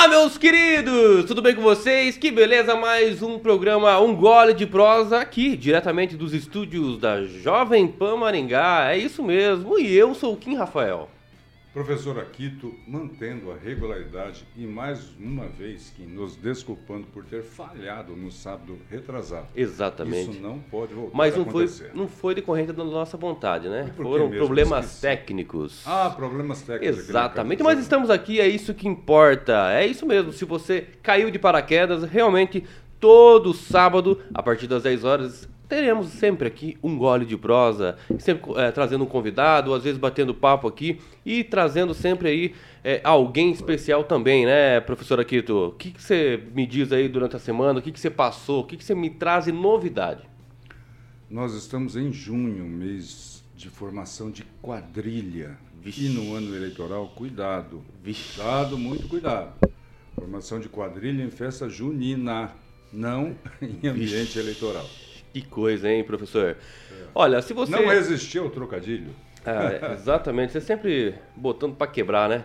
Olá, meus queridos! Tudo bem com vocês? Que beleza! Mais um programa Um Gole de Prosa aqui, diretamente dos estúdios da Jovem Pan Maringá. É isso mesmo, e eu sou o Kim Rafael. Professor Aquito, mantendo a regularidade e mais uma vez que nos desculpando por ter falhado no sábado retrasado. Exatamente. Isso não pode voltar Mas não a foi, acontecer. não foi decorrente da nossa vontade, né? Foram problemas Esqueci. técnicos. Ah, problemas técnicos. Exatamente, mas estamos aqui, é isso que importa. É isso mesmo. Se você caiu de paraquedas, realmente todo sábado, a partir das 10 horas, teremos sempre aqui um gole de prosa, sempre eh, trazendo um convidado, às vezes batendo papo aqui e trazendo sempre aí eh, alguém especial também, né, professor Aquito? O que, que você me diz aí durante a semana? O que, que você passou? O que, que você me traz de novidade? Nós estamos em junho, mês de formação de quadrilha. Vixe. E no ano eleitoral, cuidado. Vixe. Cuidado, muito cuidado. Formação de quadrilha em festa junina, não em ambiente eleitoral. Que coisa, hein, professor? Olha, se você... Não resistiu ao trocadilho? É, exatamente, você sempre botando para quebrar, né?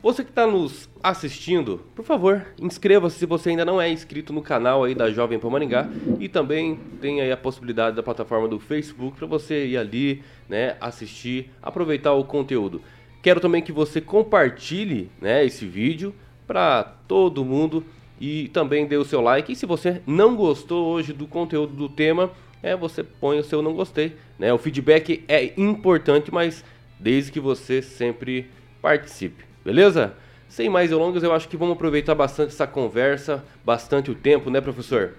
Você que está nos assistindo, por favor, inscreva-se se você ainda não é inscrito no canal aí da Jovem Pan Maringá e também tem aí a possibilidade da plataforma do Facebook para você ir ali, né, assistir, aproveitar o conteúdo. Quero também que você compartilhe, né, esse vídeo para todo mundo e também dê o seu like. E se você não gostou hoje do conteúdo do tema, é você põe o seu não gostei, né? O feedback é importante, mas desde que você sempre participe, beleza? Sem mais delongas, eu acho que vamos aproveitar bastante essa conversa, bastante o tempo, né, professor?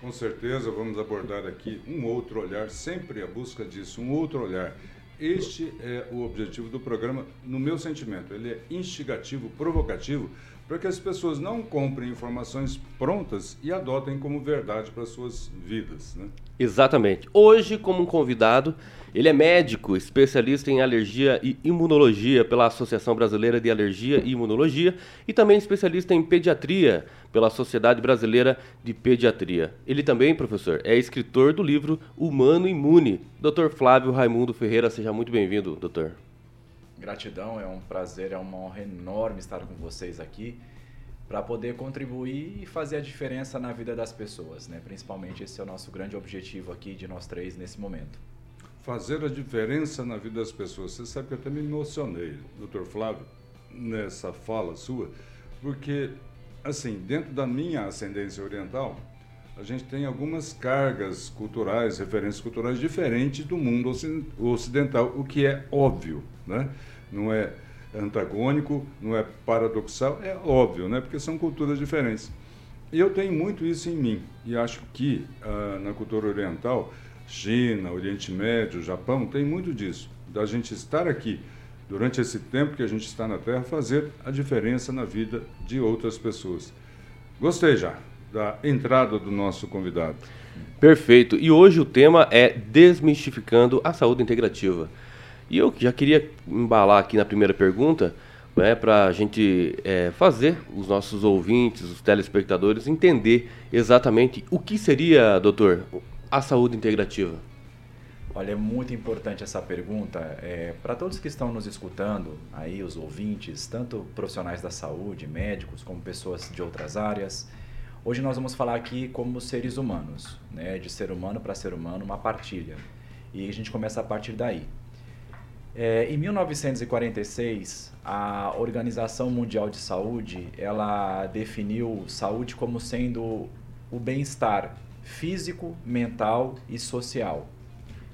Com certeza vamos abordar aqui um outro olhar, sempre a busca disso, um outro olhar. Este é o objetivo do programa, no meu sentimento. Ele é instigativo, provocativo, para que as pessoas não comprem informações prontas e adotem como verdade para suas vidas. Né? Exatamente. Hoje, como um convidado, ele é médico, especialista em alergia e imunologia pela Associação Brasileira de Alergia e Imunologia e também especialista em pediatria pela Sociedade Brasileira de Pediatria. Ele também, professor, é escritor do livro Humano Imune. Dr. Flávio Raimundo Ferreira, seja muito bem-vindo, doutor. Gratidão, é um prazer, é uma honra enorme estar com vocês aqui para poder contribuir e fazer a diferença na vida das pessoas, né? Principalmente esse é o nosso grande objetivo aqui de nós três nesse momento. Fazer a diferença na vida das pessoas. Você sabe que eu até me emocionei, doutor Flávio, nessa fala sua, porque, assim, dentro da minha ascendência oriental, a gente tem algumas cargas culturais, referências culturais diferentes do mundo ociden- ocidental, o que é óbvio, né? Não é antagônico, não é paradoxal, é óbvio, né? Porque são culturas diferentes. E eu tenho muito isso em mim. E acho que ah, na cultura oriental, China, Oriente Médio, Japão, tem muito disso. Da gente estar aqui durante esse tempo que a gente está na Terra, fazer a diferença na vida de outras pessoas. Gostei já da entrada do nosso convidado. Perfeito. E hoje o tema é desmistificando a saúde integrativa. E eu já queria embalar aqui na primeira pergunta, né, para a gente é, fazer os nossos ouvintes, os telespectadores, entender exatamente o que seria, doutor, a saúde integrativa. Olha, é muito importante essa pergunta. É, para todos que estão nos escutando, aí os ouvintes, tanto profissionais da saúde, médicos, como pessoas de outras áreas, hoje nós vamos falar aqui como seres humanos, né? de ser humano para ser humano, uma partilha. E a gente começa a partir daí. É, em 1946, a Organização Mundial de Saúde ela definiu saúde como sendo o bem-estar físico, mental e social.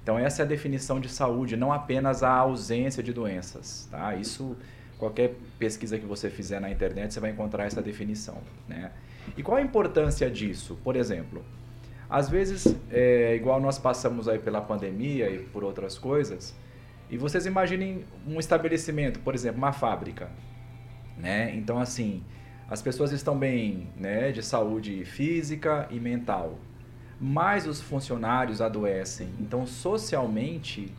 Então essa é a definição de saúde, não apenas a ausência de doenças. Tá? Isso, qualquer pesquisa que você fizer na internet, você vai encontrar essa definição. Né? E qual a importância disso? Por exemplo, às vezes, é, igual nós passamos aí pela pandemia e por outras coisas, e vocês imaginem um estabelecimento, por exemplo, uma fábrica. Né? Então, assim, as pessoas estão bem né, de saúde física e mental, mas os funcionários adoecem. Então, socialmente,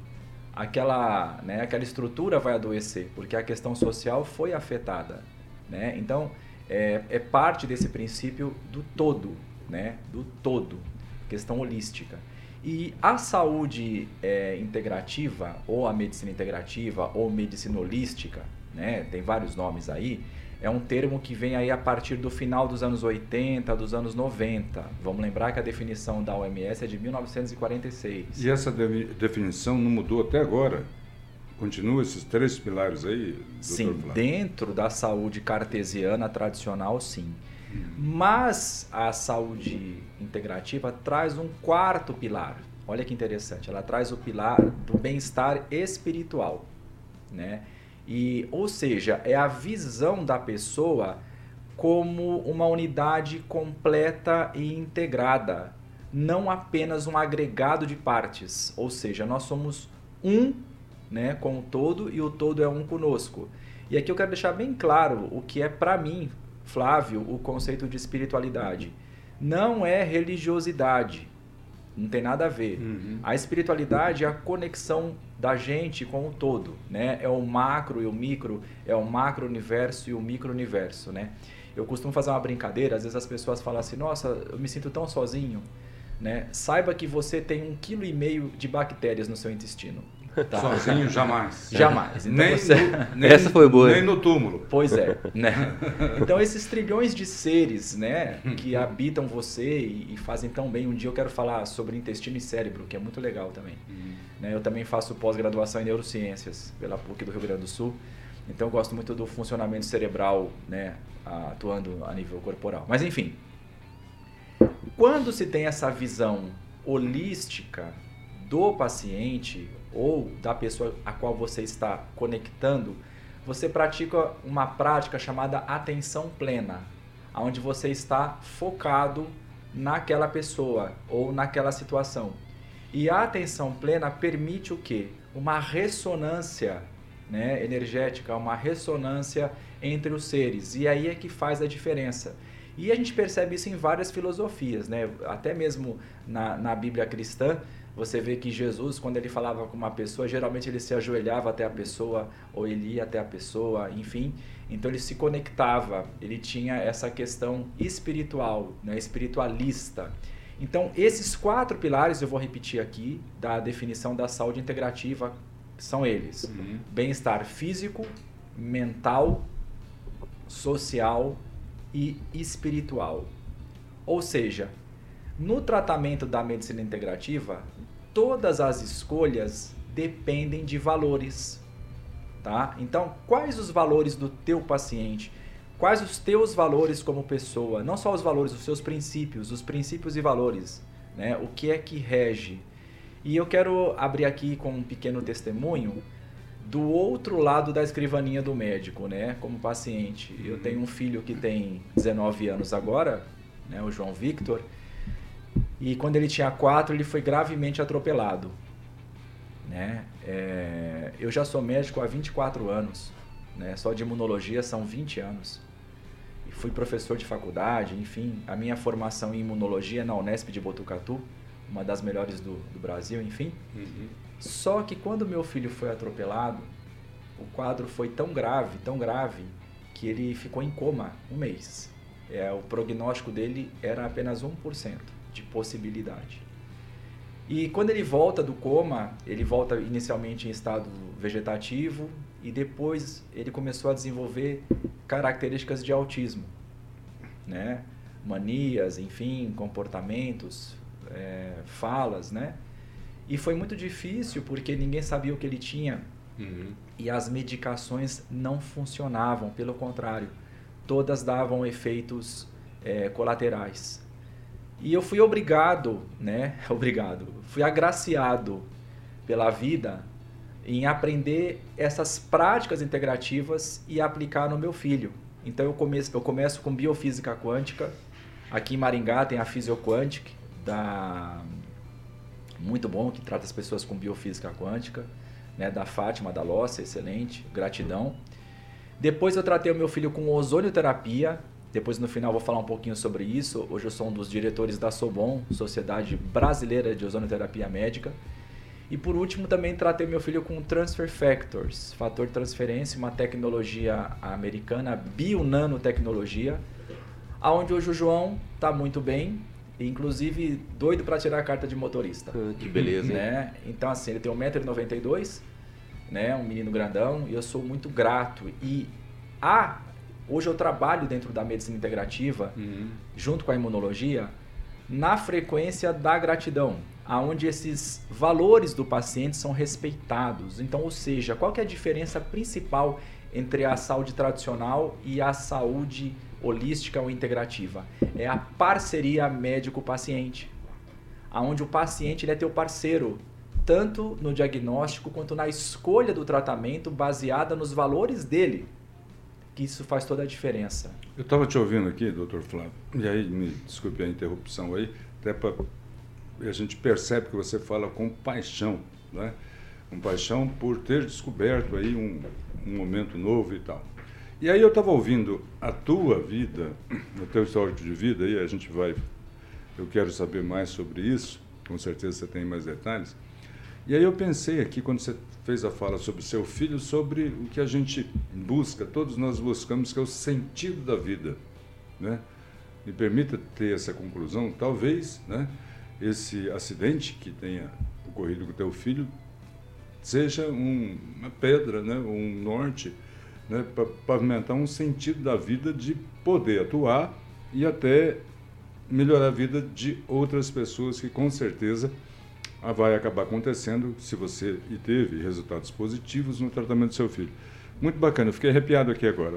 aquela, né, aquela estrutura vai adoecer, porque a questão social foi afetada. Né? Então, é, é parte desse princípio do todo, né? do todo, questão holística. E a saúde é, integrativa, ou a medicina integrativa, ou medicina holística, né? tem vários nomes aí, é um termo que vem aí a partir do final dos anos 80, dos anos 90. Vamos lembrar que a definição da OMS é de 1946. E essa de definição não mudou até agora? Continua esses três pilares aí? Sim, Flávio? dentro da saúde cartesiana tradicional, sim. Hum. Mas a saúde integrativa traz um quarto pilar. Olha que interessante, ela traz o pilar do bem-estar espiritual, né? E, ou seja, é a visão da pessoa como uma unidade completa e integrada, não apenas um agregado de partes. Ou seja, nós somos um né, com o todo e o todo é um conosco. E aqui eu quero deixar bem claro o que é para mim, Flávio, o conceito de espiritualidade. Não é religiosidade, não tem nada a ver. Uhum. A espiritualidade é a conexão da gente com o todo, né? É o macro e o micro, é o macro universo e o micro universo, né? Eu costumo fazer uma brincadeira, às vezes as pessoas falam assim, nossa, eu me sinto tão sozinho, né? Saiba que você tem um quilo e meio de bactérias no seu intestino. Tá. Sozinho, jamais. Jamais. Então nem, você... no, nem, Essa foi boa. Nem no túmulo. Pois é. Né? Então, esses trilhões de seres né, que habitam você e, e, fazem tão bem. Um dia eu quero falar sobre intestino e cérebro, que é muito legal também. Uhum. Né, eu também faço pós-graduação em neurociências pela PUC do Rio Grande do Sul. Então, eu gosto muito do funcionamento cerebral, né, atuando a nível corporal. Mas, enfim. Quando se tem essa visão holística do paciente ou da pessoa a qual você está conectando, você pratica uma prática chamada atenção plena, onde você está focado naquela pessoa ou naquela situação. E a atenção plena permite o quê? Uma ressonância né, energética, uma ressonância entre os seres. E aí é que faz a diferença. E a gente percebe isso em várias filosofias, né? até mesmo na, na Bíblia cristã, você vê que Jesus, quando ele falava com uma pessoa, geralmente ele se ajoelhava até a pessoa, ou ele ia até a pessoa, enfim. Então ele se conectava, ele tinha essa questão espiritual, né, espiritualista. Então, esses quatro pilares, eu vou repetir aqui, da definição da saúde integrativa, são eles: uhum. bem-estar físico, mental, social e espiritual. Ou seja, no tratamento da medicina integrativa, todas as escolhas dependem de valores, tá? Então, quais os valores do teu paciente? Quais os teus valores como pessoa? Não só os valores, os seus princípios, os princípios e valores, né? O que é que rege? E eu quero abrir aqui com um pequeno testemunho do outro lado da escrivaninha do médico, né? Como paciente. Eu uhum. tenho um filho que tem 19 anos agora, né? O João Victor. E quando ele tinha quatro, ele foi gravemente atropelado. Né? É, eu já sou médico há 24 anos, né? só de imunologia são 20 anos. E fui professor de faculdade, enfim, a minha formação em imunologia é na Unesp de Botucatu, uma das melhores do, do Brasil, enfim. Uhum. Só que quando meu filho foi atropelado, o quadro foi tão grave, tão grave, que ele ficou em coma um mês. É, o prognóstico dele era apenas 1% de possibilidade. E quando ele volta do coma, ele volta inicialmente em estado vegetativo e depois ele começou a desenvolver características de autismo, né? Manias, enfim, comportamentos, é, falas, né? E foi muito difícil porque ninguém sabia o que ele tinha uhum. e as medicações não funcionavam, pelo contrário, todas davam efeitos é, colaterais. E eu fui obrigado, né? Obrigado. Fui agraciado pela vida em aprender essas práticas integrativas e aplicar no meu filho. Então eu começo, eu começo com biofísica quântica. Aqui em Maringá tem a Physioquantic, da muito bom que trata as pessoas com biofísica quântica, né, da Fátima da Lossa, excelente, gratidão. Depois eu tratei o meu filho com ozonioterapia, depois no final vou falar um pouquinho sobre isso. Hoje eu sou um dos diretores da Sobon, Sociedade Brasileira de Ozonoterapia Médica. E por último também tratei meu filho com Transfer Factors, fator transferência, uma tecnologia americana, bionanotecnologia, aonde hoje o João está muito bem, inclusive doido para tirar a carta de motorista. Ah, que beleza, né? Então assim, ele tem 1,92m, né, um menino grandão, e eu sou muito grato. E a Hoje eu trabalho dentro da medicina integrativa, Uhum. junto com a imunologia, na frequência da gratidão, aonde esses valores do paciente são respeitados. Então, ou seja, qual é a diferença principal entre a saúde tradicional e a saúde holística ou integrativa? É a parceria médico-paciente, aonde o paciente ele é teu parceiro, tanto no diagnóstico quanto na escolha do tratamento baseada nos valores dele. Que isso faz toda a diferença. Eu estava te ouvindo aqui, doutor Flávio, e aí, me desculpe a interrupção aí, até para. A gente percebe que você fala com paixão, né? Com paixão por ter descoberto aí um, um momento novo e tal. E aí eu estava ouvindo a tua vida, o teu histórico de vida, aí a gente vai. Eu quero saber mais sobre isso, com certeza você tem mais detalhes. E aí eu pensei aqui, quando você fez a fala sobre seu filho, sobre o que a gente busca, todos nós buscamos, que é o sentido da vida. Né? Me permita ter essa conclusão, talvez né, esse acidente que tenha ocorrido com teu filho seja um, uma pedra, né, um norte, né, para pavimentar um sentido da vida de poder atuar e até melhorar a vida de outras pessoas que com certeza vai acabar acontecendo se você e teve resultados positivos no tratamento do seu filho. Muito bacana, eu fiquei arrepiado aqui agora.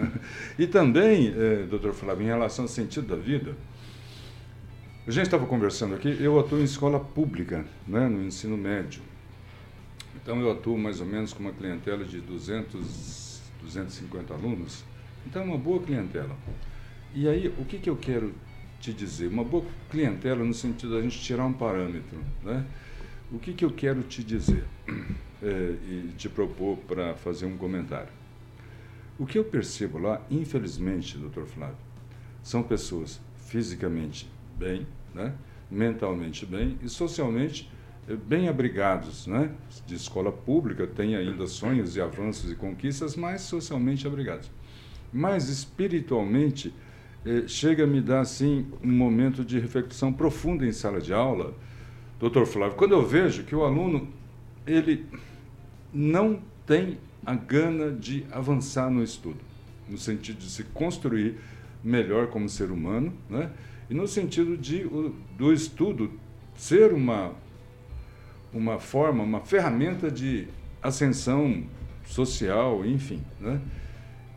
e também, eh, doutor Flávio, em relação ao sentido da vida, a gente estava conversando aqui, eu atuo em escola pública, né, no ensino médio. Então eu atuo mais ou menos com uma clientela de 200, 250 alunos. Então é uma boa clientela. E aí, o que, que eu quero te dizer? Uma boa clientela no sentido da gente tirar um parâmetro. Né? O que, que eu quero te dizer é, e te propor para fazer um comentário? O que eu percebo lá, infelizmente, doutor Flávio, são pessoas fisicamente bem, né? mentalmente bem e socialmente bem abrigados, né? De escola pública, tem ainda sonhos e avanços e conquistas, mas socialmente abrigados. Mas espiritualmente, eh, chega a me dar assim um momento de reflexão profunda em sala de aula, doutor Flávio, quando eu vejo que o aluno ele não tem a gana de avançar no estudo, no sentido de se construir melhor como ser humano, né? e no sentido de o, do estudo ser uma uma forma, uma ferramenta de ascensão social, enfim, né?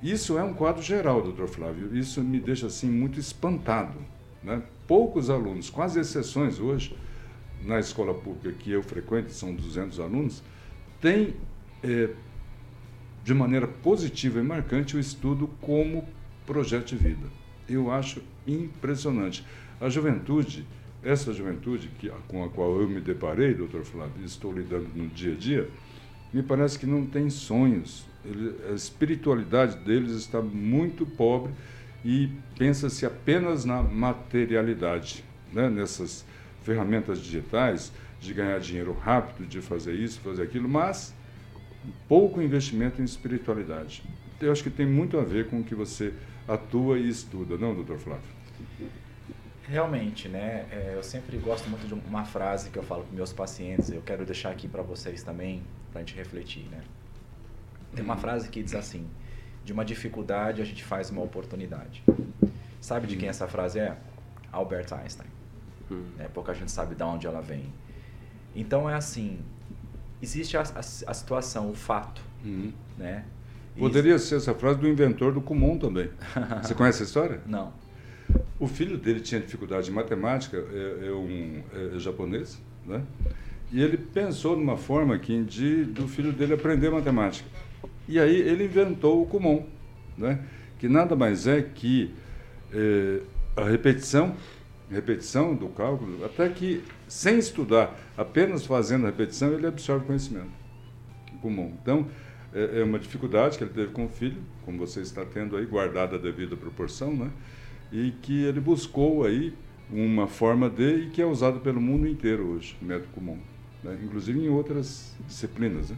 Isso é um quadro geral, doutor Flávio. Isso me deixa assim muito espantado, né? Poucos alunos, quase exceções hoje na escola pública que eu frequento, são 200 alunos, têm é, de maneira positiva e marcante o estudo como projeto de vida. Eu acho impressionante. A juventude, essa juventude que, com a qual eu me deparei, doutor Flávio, e estou lidando no dia a dia, me parece que não tem sonhos. Ele, a espiritualidade deles está muito pobre e pensa-se apenas na materialidade, né? nessas ferramentas digitais de ganhar dinheiro rápido, de fazer isso, fazer aquilo, mas pouco investimento em espiritualidade. Eu acho que tem muito a ver com o que você atua e estuda, não, doutor Flávio? Realmente, né? É, eu sempre gosto muito de uma frase que eu falo para meus pacientes, eu quero deixar aqui para vocês também, para a gente refletir, né? Tem uma frase que diz assim: de uma dificuldade a gente faz uma oportunidade. Sabe de quem essa frase é? Albert Einstein. Hum. Né? Pouca gente sabe de onde ela vem. Então é assim: existe a, a, a situação, o fato, Uhum. né? Poderia ser essa frase do inventor do Kumon também. Você conhece a história? Não. O filho dele tinha dificuldade em matemática, é, é um é japonês, né? E ele pensou numa forma aqui de do filho dele aprender matemática. E aí ele inventou o Kumon, né? Que nada mais é que é, a repetição, repetição do cálculo, até que sem estudar, apenas fazendo a repetição, ele absorve conhecimento. O Kumon. Então, é, é uma dificuldade que ele teve com o filho, como você está tendo aí, guardada a devida proporção, né? E que ele buscou aí uma forma de e que é usado pelo mundo inteiro hoje, o método comum, né? inclusive em outras disciplinas. Né?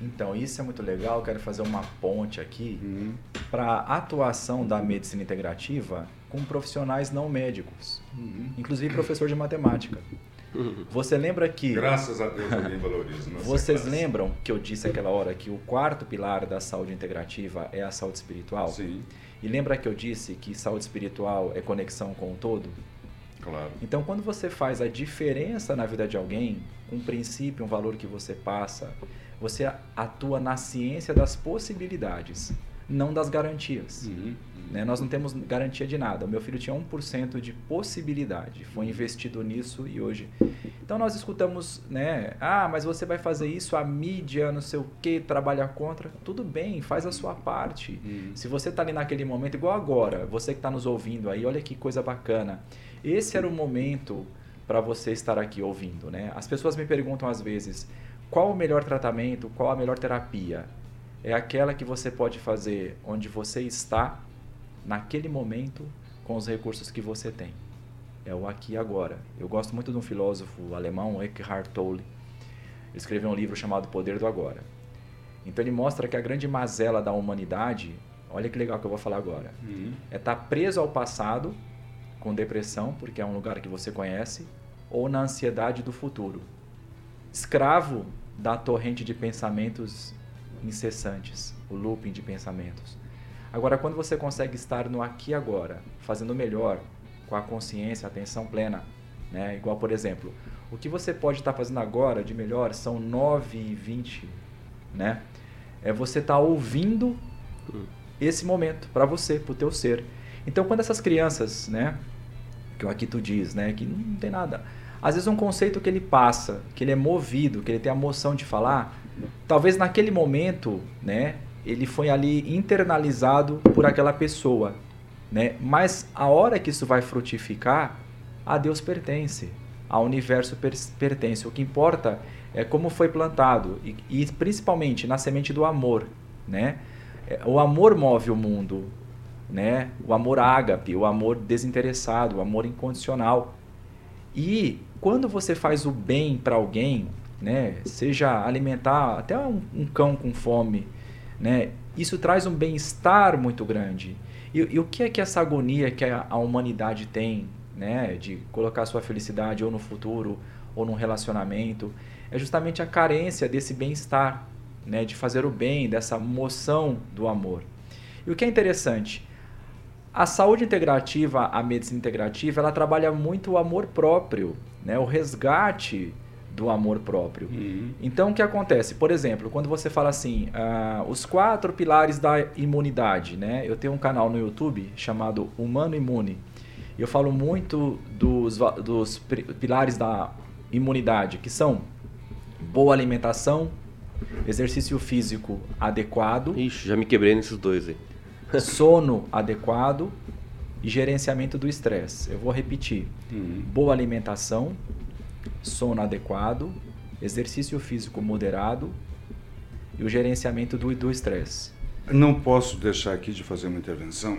Então, isso é muito legal. Quero fazer uma ponte aqui Uhum. para a atuação da medicina integrativa com profissionais não médicos, Uhum. inclusive professor de matemática. Você lembra que. Graças a Deus alguém valoriza. Vocês classe. lembram que eu disse aquela hora que o quarto pilar da saúde integrativa é a saúde espiritual? Sim. E lembra que eu disse que saúde espiritual é conexão com o todo? Claro. Então, quando você faz a diferença na vida de alguém, um princípio, um valor que você passa, você atua na ciência das possibilidades, não das garantias. Uhum. Né? Nós não temos garantia de nada. O meu filho tinha 1% de possibilidade, foi investido nisso e hoje. Então nós escutamos, né? Ah, mas você vai fazer isso, a mídia, não sei o que, trabalha contra. Tudo bem, faz a sua parte. Uhum. Se você está ali naquele momento, igual agora, você que está nos ouvindo aí, olha que coisa bacana. Esse era o momento para você estar aqui ouvindo, né? As pessoas me perguntam às vezes, qual o melhor tratamento, qual a melhor terapia? É aquela que você pode fazer onde você está naquele momento com os recursos que você tem. É o aqui e agora. Eu gosto muito de um filósofo alemão, Eckhart Tolle. Ele escreveu um livro chamado Poder do Agora. Então ele mostra que a grande mazela da humanidade, olha que legal que eu vou falar agora, uhum. é estar tá preso ao passado com depressão, porque é um lugar que você conhece, ou na ansiedade do futuro. Escravo da torrente de pensamentos incessantes, o looping de pensamentos. Agora, quando você consegue estar no aqui e agora, fazendo melhor, com a consciência, a atenção plena, né? igual por exemplo, o que você pode estar fazendo agora de melhor são 9 e 20, né? É você estar tá ouvindo esse momento para você, para o teu ser. Então, quando essas crianças, né, que o aqui tu diz, né, que não tem nada, às vezes um conceito que ele passa, que ele é movido, que ele tem a moção de falar, talvez naquele momento, né, ele foi ali internalizado por aquela pessoa, né? Mas a hora que isso vai frutificar, a Deus pertence, ao universo per pertence. O que importa é como foi plantado e, e principalmente na semente do amor, né? É, o amor move o mundo, né? O amor ágape, o amor desinteressado, o amor incondicional. E quando você faz o bem para alguém, né? Seja alimentar até um, um cão com fome, né? Isso traz um bem-estar muito grande. E, e, o que é que essa agonia que a, a humanidade tem, né? de colocar sua felicidade ou no futuro ou num relacionamento, é justamente a carência desse bem-estar, né? de fazer o bem, dessa moção do amor. E o que é interessante, a saúde integrativa, a medicina integrativa, ela trabalha muito o amor próprio, né? o resgate do amor próprio. Uhum. Então, o que acontece? Por exemplo, quando você fala assim, uh, os quatro pilares da imunidade, né? Eu tenho um canal no YouTube chamado Humano Imune. E eu falo muito dos, dos pilares da imunidade, que são boa alimentação, exercício físico adequado. Ixi, já me quebrei nesses dois aí. sono adequado e gerenciamento do estresse. Eu vou repetir: uhum. boa alimentação, sono adequado, exercício físico moderado e o gerenciamento do estresse. Não posso deixar aqui de fazer uma intervenção.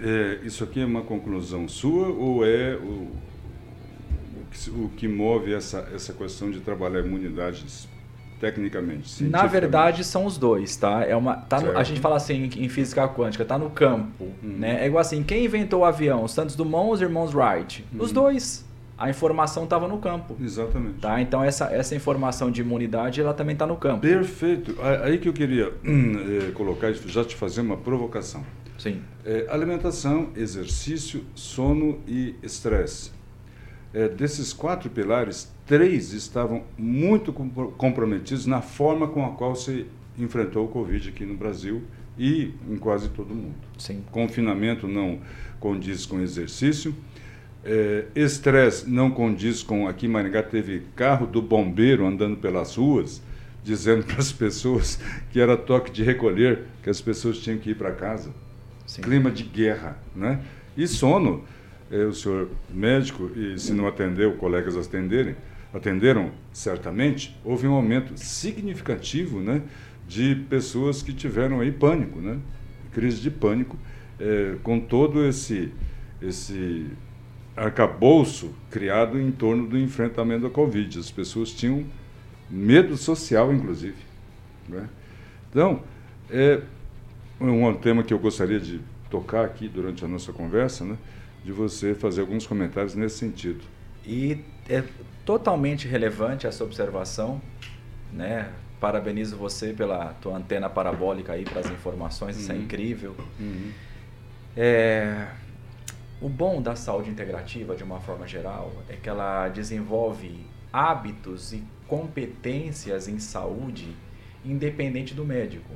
É, isso aqui é uma conclusão sua ou é o, o, que, o que move essa, essa questão de trabalhar imunidades tecnicamente? Na verdade, são os dois, tá? É uma, tá no, a gente fala assim em física quântica, tá no campo. Uhum. Né? É igual assim, quem inventou o avião? Santos Dumont ou os irmãos Wright? Uhum. Os dois a informação estava no campo. Exatamente. Tá? Então essa, essa informação de imunidade ela também está no campo. Perfeito. Aí que eu queria hum, é, colocar, já te fazer uma provocação. Sim. É, alimentação, exercício, sono e estresse. É, desses quatro pilares, três estavam muito comprometidos na forma com a qual se enfrentou o Covid aqui no Brasil e em quase todo o mundo. Sim. Confinamento não condiz com exercício é, estresse não condiz com. Aqui em Maringá teve carro do bombeiro andando pelas ruas, dizendo para as pessoas que era toque de recolher, que as pessoas tinham que ir para casa. Sim. Clima de guerra. Né? E sono. É, o senhor médico, e se não atendeu, colegas atenderem, atenderam certamente, houve um aumento significativo né, de pessoas que tiveram aí pânico, né? crise de pânico, é, com todo esse, esse arcabouço criado em torno do enfrentamento da Covid. As pessoas tinham medo social, inclusive. Né? Então, é um tema que eu gostaria de tocar aqui durante a nossa conversa, né? de você fazer alguns comentários nesse sentido. E é totalmente relevante essa observação, né? Parabenizo você pela tua antena parabólica aí para as informações, uhum. isso é uhum. incrível. Uhum. É, o bom da saúde integrativa, de uma forma geral, é que ela desenvolve hábitos e competências em saúde independente do médico,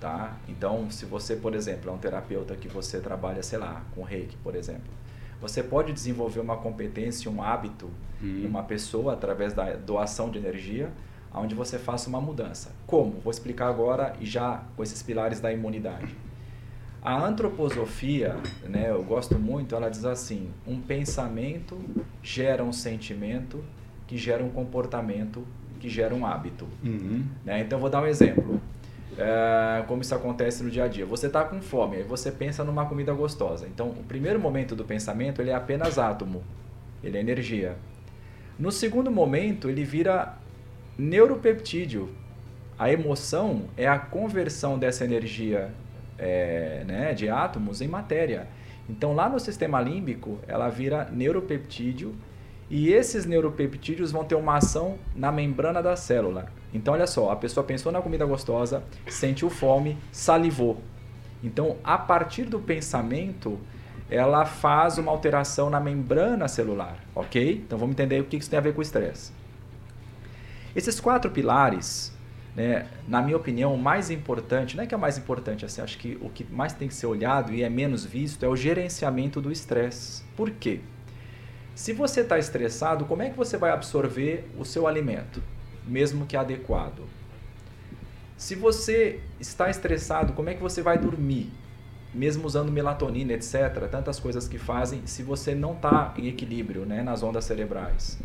tá? Então, se você, por exemplo, é um terapeuta que você trabalha, sei lá, com reiki, por exemplo, você pode desenvolver uma competência, um hábito hum. uma pessoa através da doação de energia, onde você faça uma mudança. Como? Vou explicar agora e já com esses pilares da imunidade. A antroposofia, né, eu gosto muito, ela diz assim: um pensamento gera um sentimento, que gera um comportamento, que gera um hábito. Uhum. Né? Então, vou dar um exemplo. É, como isso acontece no dia a dia. Você está com fome, aí você pensa numa comida gostosa. Então, o primeiro momento do pensamento ele é apenas átomo, ele é energia. No segundo momento, ele vira neuropeptídeo. A emoção é a conversão dessa energia é, né, de átomos em matéria. Então, lá no sistema límbico, ela vira neuropeptídeo e esses neuropeptídeos vão ter uma ação na membrana da célula. Então, olha só, a pessoa pensou na comida gostosa, sentiu fome, salivou. Então, a partir do pensamento, ela faz uma alteração na membrana celular, ok? Então, vamos entender o que isso tem a ver com o estresse. Esses quatro pilares, né, na minha opinião, o mais importante, não é que é o mais importante, assim, acho que o que mais tem que ser olhado e é menos visto é o gerenciamento do estresse. Por quê? Se você está estressado, como é que você vai absorver o seu alimento, mesmo que adequado? Se você está estressado, como é que você vai dormir, mesmo usando melatonina, etc. Tantas coisas que fazem se você não está em equilíbrio né, nas ondas cerebrais.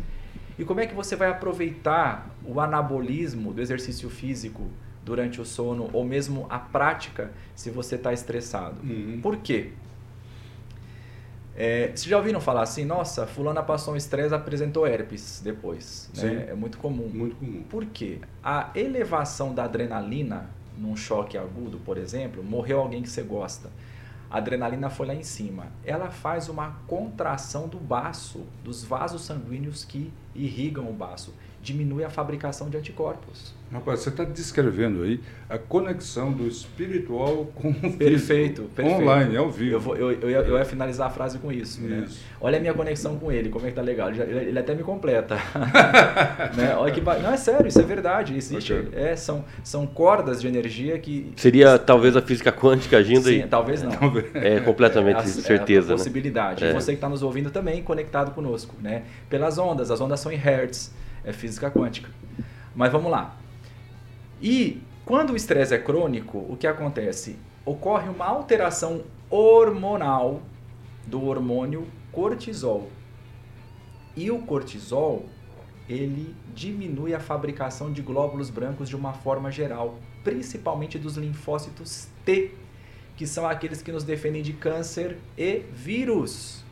E como é que você vai aproveitar o anabolismo do exercício físico durante o sono ou mesmo a prática se você está estressado? Uhum. Por quê? É, vocês já ouviram falar assim, nossa, fulana passou um estresse apresentou herpes depois. Né? É muito comum. Muito comum. Por quê? A elevação da adrenalina num choque agudo, por exemplo, morreu alguém que você gosta. A adrenalina foi lá em cima. Ela faz uma contração do baço, dos vasos sanguíneos que irrigam o baço diminui a fabricação de anticorpos. Rapaz, você está descrevendo aí a conexão do espiritual com o perfeito, perfeito. online, ao vivo. Eu, vou, eu, eu, ia, eu ia finalizar a frase com isso. Né? isso. Né? Olha a minha conexão com ele, como é que tá legal. Ele, ele até me completa. né? Olha que Não, é sério, isso é verdade. Existe. Okay. É, são, são cordas de energia que. Seria talvez a física quântica agindo Sim, aí? talvez não. É completamente é, a, certeza. É a possibilidade. Né? Você que está nos ouvindo também conectado conosco. Né? Pelas ondas, as ondas são em hertz é física quântica. Mas vamos lá. E quando o estresse é crônico, o que acontece? Ocorre uma alteração hormonal do hormônio cortisol. E o cortisol, ele diminui a fabricação de glóbulos brancos de uma forma geral, principalmente dos linfócitos T, que são aqueles que nos defendem de câncer e vírus,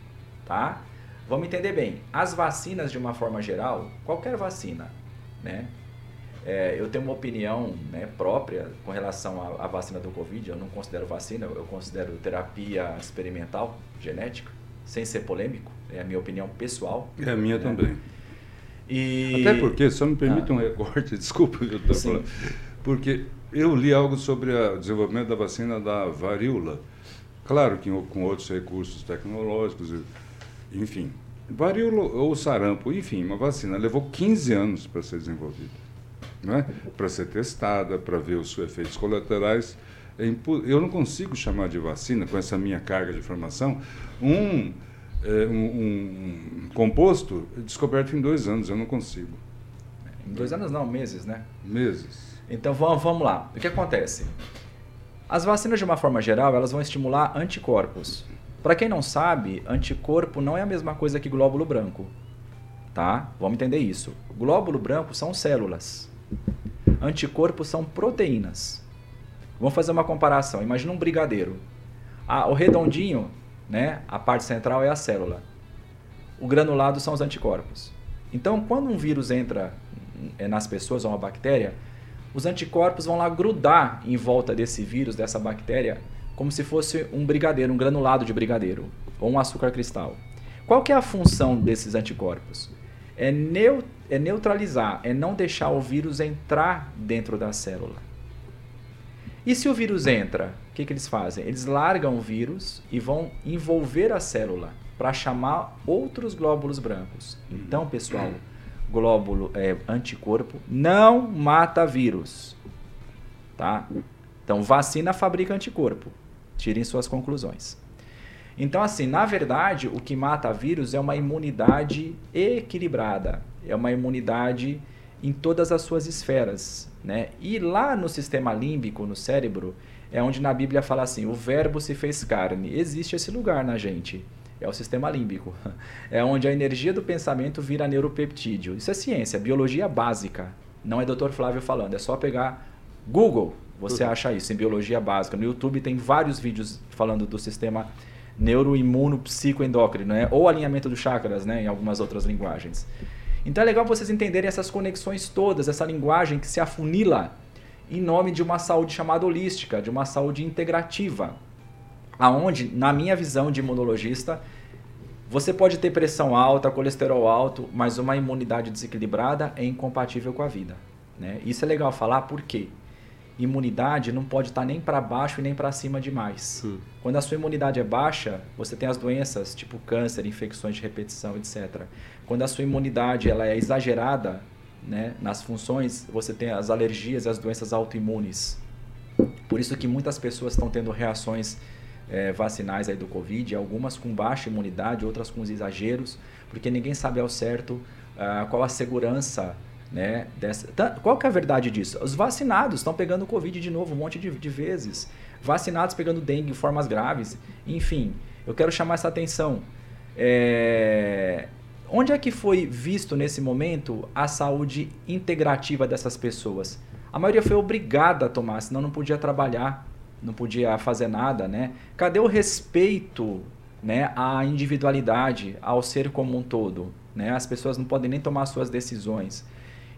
tá? Vamos entender bem, as vacinas de uma forma geral, qualquer vacina, né? É, eu tenho uma opinião né, própria com relação à, à, vacina do Covid. Eu não considero vacina, eu considero terapia experimental, genética, sem ser polêmico. É a minha opinião pessoal. É a minha né? também. E... Até porque, só me permita ah. um recorte, desculpa que eu estou falando. Porque eu li algo sobre o desenvolvimento da vacina da varíola. Claro que com outros recursos tecnológicos enfim, varíola ou sarampo, enfim, uma vacina levou 15 anos para ser desenvolvida, é? para ser testada, para ver os seus efeitos colaterais. É eu não consigo chamar de vacina, com essa minha carga de informação, um, é, um, um composto descoberto em dois anos, eu não consigo. Em dois anos não, meses, né? Meses. Então vamos, vamos lá. O que acontece? As vacinas, de uma forma geral, elas vão estimular anticorpos. Para quem não sabe, anticorpo não é a mesma coisa que glóbulo branco. Tá? Vamos entender isso. Glóbulo branco são células. Anticorpos são proteínas. Vamos fazer uma comparação. Imagina um brigadeiro. Ah, o redondinho, né, a parte central é a célula. O granulado são os anticorpos. Então, quando um vírus entra é, nas pessoas ou uma bactéria, os anticorpos vão lá grudar em volta desse vírus, dessa bactéria, como se fosse um brigadeiro, um granulado de brigadeiro ou um açúcar cristal. Qual que é a função desses anticorpos? É, neu, é neutralizar, é não deixar o vírus entrar dentro da célula. E se o vírus entra, o que, que eles fazem? Eles largam o vírus e vão envolver a célula para chamar outros glóbulos brancos. Então, pessoal, glóbulo é, anticorpo não mata vírus, tá? Então, vacina fabrica anticorpo. Tirem suas conclusões. Então, assim, na verdade, o que mata vírus é uma imunidade equilibrada, é uma imunidade em todas as suas esferas, né? E lá no sistema límbico, no cérebro, é onde na Bíblia fala assim: o Verbo se fez carne. Existe esse lugar na gente. É o sistema límbico. É onde a energia do pensamento vira neuropeptídeo. Isso é ciência, biologia básica. Não é Dr. Flávio falando, é só pegar Google, você uhum. acha isso em biologia básica. No YouTube tem vários vídeos falando do sistema neuroimuno psicoendócrino, né? ou alinhamento dos chakras, né? em algumas outras linguagens. Então é legal vocês entenderem essas conexões todas, essa linguagem que se afunila em nome de uma saúde chamada holística, de uma saúde integrativa aonde, na minha visão de imunologista, você pode ter pressão alta, colesterol alto, mas uma imunidade desequilibrada é incompatível com a vida. Né? Isso é legal falar porque imunidade não pode estar nem para baixo e nem para cima demais. Hum. Quando a sua imunidade é baixa, você tem as doenças tipo câncer, infecções de repetição, etc. Quando a sua imunidade ela é exagerada né, nas funções, você tem as alergias e as doenças autoimunes. Por isso que muitas pessoas estão tendo reações é, vacinais aí do Covid, algumas com baixa imunidade, outras com exageros, porque ninguém sabe ao certo uh, qual a segurança né, dessa. Qual que é a verdade disso? Os vacinados estão pegando Covid de novo um monte de, de vezes. Vacinados pegando dengue em formas graves. Enfim, eu quero chamar essa atenção. É... Onde é que foi visto nesse momento a saúde integrativa dessas pessoas? A maioria foi obrigada a tomar, senão não podia trabalhar não podia fazer nada, né? Cadê o respeito, né, à individualidade, ao ser como um todo, né? As pessoas não podem nem tomar suas decisões.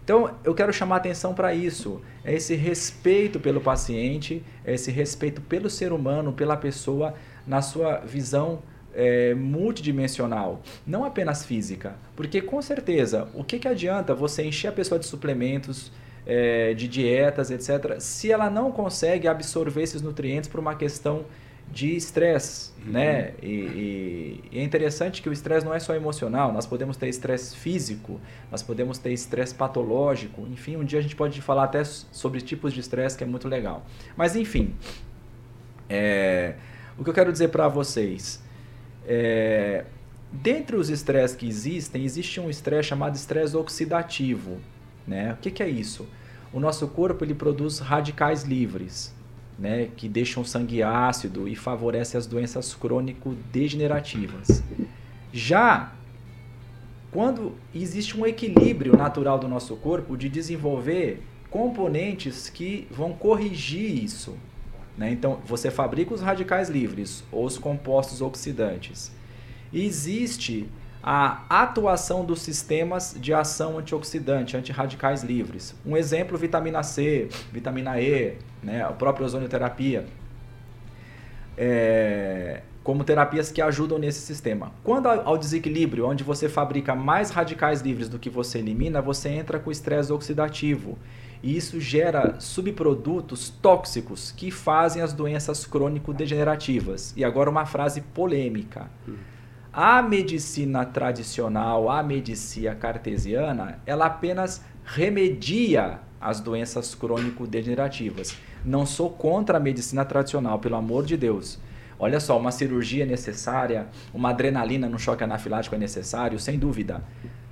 Então, eu quero chamar atenção para isso. É esse respeito pelo paciente, é esse respeito pelo ser humano, pela pessoa, na sua visão é, multidimensional, não apenas física. Porque, com certeza, o que, que adianta você encher a pessoa de suplementos, é, de dietas, etc., se ela não consegue absorver esses nutrientes por uma questão de estresse, uhum. né? E, e, e, é interessante que o estresse não é só emocional, nós podemos ter estresse físico, nós podemos ter estresse patológico, enfim, um dia a gente pode falar até sobre tipos de estresse que é muito legal. Mas enfim, é, o que eu quero dizer para vocês é, dentre os estresses que existem, existe um estresse chamado estresse oxidativo. Né? O que, que é isso? O nosso corpo ele produz radicais livres, né? que deixam o sangue ácido e favorece as doenças crônico-degenerativas. Já quando existe um equilíbrio natural do nosso corpo de desenvolver componentes que vão corrigir isso. Né? Então, você fabrica os radicais livres ou os compostos oxidantes. Existe a atuação dos sistemas de ação antioxidante, antirradicais livres. Um exemplo, vitamina C, vitamina E, né, a própria ozonioterapia, é, como terapias que ajudam nesse sistema. Quando ao desequilíbrio, onde você fabrica mais radicais livres do que você elimina, você entra com estresse oxidativo. E isso gera subprodutos tóxicos que fazem as doenças crônico-degenerativas. E agora uma frase polêmica. Uhum a medicina tradicional, a medicina cartesiana, ela apenas remedia as doenças crônico-degenerativas. Não sou contra a medicina tradicional, pelo amor de Deus. Olha só, uma cirurgia é necessária, uma adrenalina no choque anafilático é necessário, sem dúvida.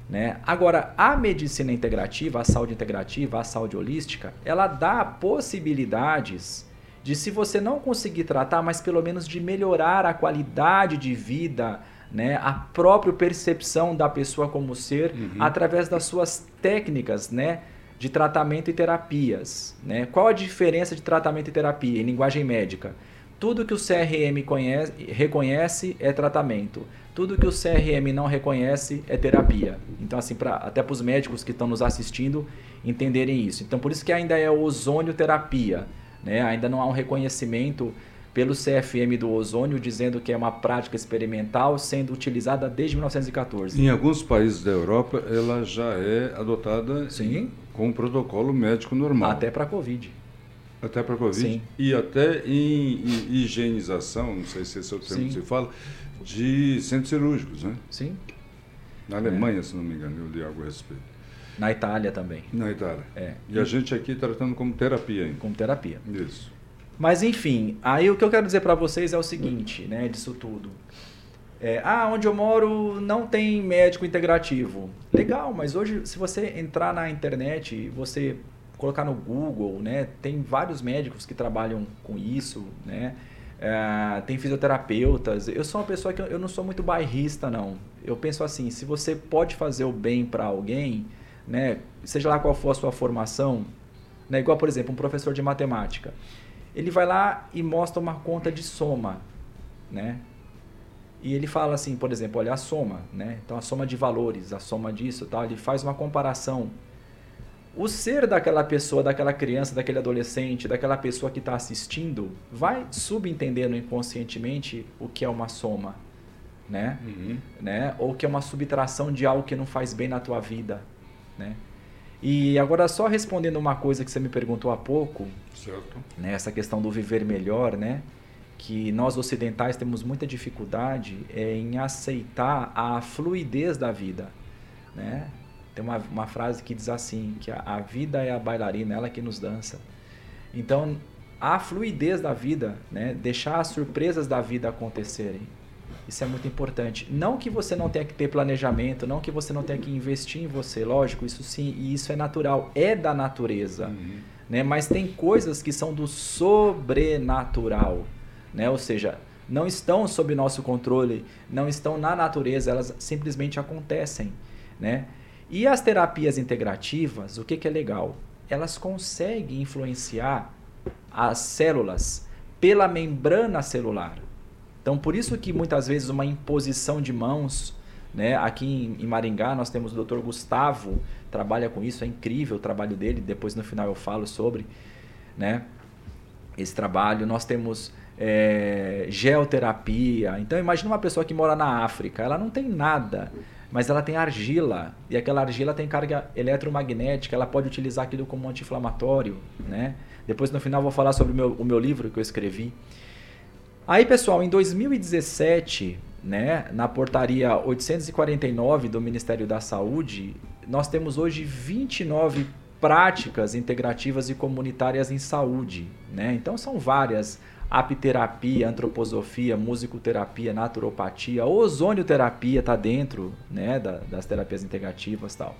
Né? Agora, a medicina integrativa, a saúde integrativa, a saúde holística, ela dá possibilidades de, se você não conseguir tratar, mas pelo menos de melhorar a qualidade de vida, né, a própria percepção da pessoa como ser uhum. através das suas técnicas, né, de tratamento e terapias, né? Qual a diferença de tratamento e terapia em linguagem médica? Tudo que o CRM conhece, reconhece é tratamento. Tudo que o CRM não reconhece é terapia. Então, assim, pra, até para os médicos que estão nos assistindo entenderem isso. Então, por isso que ainda é ozônio terapia. Né? Ainda não há um reconhecimento pelo CFM do ozônio, dizendo que é uma prática experimental sendo utilizada desde 1914. Em alguns países da Europa, ela já é adotada Sim. com um protocolo médico normal. Até para a Covid. Até para a Covid? Sim. E até em, em higienização, não sei se esse é o termo que se fala, de centros cirúrgicos, né? Sim. Na Alemanha, é. se não me engano, eu li algo a respeito. Na Itália também. Na Itália. É. E a gente aqui tratando como terapia ainda. Como terapia. Isso. Mas enfim, aí o que eu quero dizer para vocês é o seguinte, né, disso tudo. É, ah, onde eu moro não tem médico integrativo. Legal, mas hoje se você entrar na internet, você colocar no Google, né, tem vários médicos que trabalham com isso, né? É, tem fisioterapeutas. Eu sou uma pessoa que eu não sou muito bairrista, não. Eu penso assim, se você pode fazer o bem para alguém, né, seja lá qual for a sua formação, né, igual por exemplo um professor de matemática, ele vai lá e mostra uma conta de soma, né? E ele fala assim, por exemplo, olha a soma, né? Então a soma de valores, a soma disso, tal. Ele faz uma comparação. O ser daquela pessoa, daquela criança, daquele adolescente, daquela pessoa que está assistindo, vai subentendendo inconscientemente o que é uma soma, né? Uhum. né? Ou que é uma subtração de algo que não faz bem na tua vida, né? E agora só respondendo uma coisa que você me perguntou há pouco, certo. Né, essa questão do viver melhor, né? Que nós ocidentais temos muita dificuldade é, em aceitar a fluidez da vida, né? Tem uma, uma frase que diz assim, que a, a vida é a bailarina, ela que nos dança. Então, a fluidez da vida, né? Deixar as surpresas da vida acontecerem. Isso é muito importante. Não que você não tenha que ter planejamento, não que você não tenha que investir em você, lógico, isso sim, e isso é natural, é da natureza. Uhum. Né? Mas tem coisas que são do sobrenatural, né? Ou seja, não estão sob nosso controle, não estão na natureza, elas simplesmente acontecem, né? E as terapias integrativas, o que, que é legal? Elas conseguem influenciar as células pela membrana celular. Então, por isso que muitas vezes uma imposição de mãos, né? Aqui em, Maringá nós temos o Dr. Gustavo, trabalha com isso, é incrível o trabalho dele, depois no final eu falo sobre, né? Esse trabalho. Nós temos é, geoterapia. Então, imagine uma pessoa que mora na África, ela não tem nada, mas ela tem argila, e aquela argila tem carga eletromagnética, ela pode utilizar aquilo como anti-inflamatório, né? Depois no final vou falar sobre o meu, o meu livro que eu escrevi. Aí, pessoal, em 2017, né, na portaria 849 do Ministério da Saúde, nós temos hoje 29 práticas integrativas e comunitárias em saúde, né? Então são várias: apiterapia, antroposofia, musicoterapia, naturopatia, ozonioterapia está dentro, né, da, das terapias integrativas, tal,